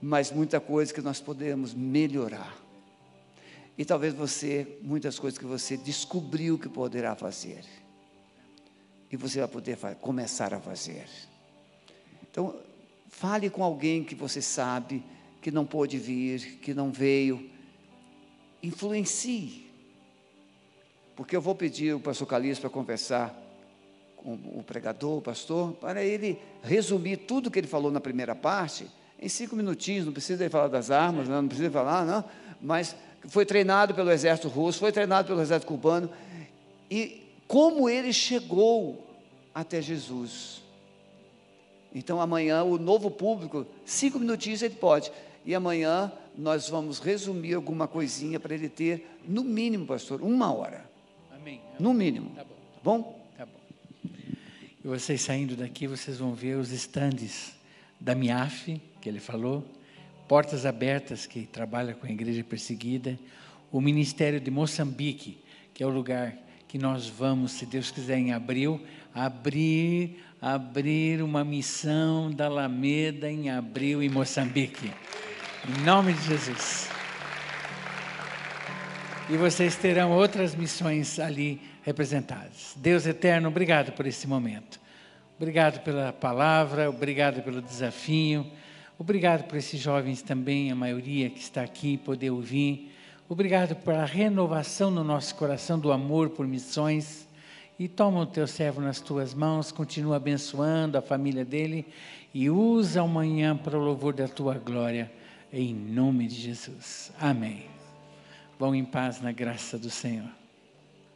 mas muita coisa que nós podemos melhorar. E talvez você, muitas coisas que você descobriu que poderá fazer. E você vai poder começar a fazer. Então, fale com alguém que você sabe que não pôde vir, que não veio. Influencie. Porque eu vou pedir o pastor Calixto para conversar com o pregador, o pastor, para ele resumir tudo que ele falou na primeira parte em cinco minutinhos. Não precisa ele falar das armas, não, não precisa falar, não. Mas foi treinado pelo exército russo, foi treinado pelo exército cubano. E como ele chegou até Jesus. Então amanhã o novo público, cinco minutinhos ele pode. E amanhã nós vamos resumir alguma coisinha para ele ter, no mínimo, pastor, uma hora. Amém. No mínimo. Tá bom. Tá bom? Tá bom. E vocês saindo daqui, vocês vão ver os estandes da MIAF, que ele falou, Portas Abertas, que trabalha com a igreja perseguida, o Ministério de Moçambique, que é o lugar que nós vamos, se Deus quiser, em abril, abrir, abrir uma missão da Alameda em abril em Moçambique. Em nome de Jesus. E vocês terão outras missões ali representadas. Deus eterno, obrigado por esse momento. Obrigado pela palavra, obrigado pelo desafio. Obrigado por esses jovens também, a maioria que está aqui, poder ouvir. Obrigado pela renovação no nosso coração do amor por missões. E toma o teu servo nas tuas mãos, continua abençoando a família dele e usa amanhã para o louvor da tua glória, em nome de Jesus. Amém. Vão em paz na graça do Senhor.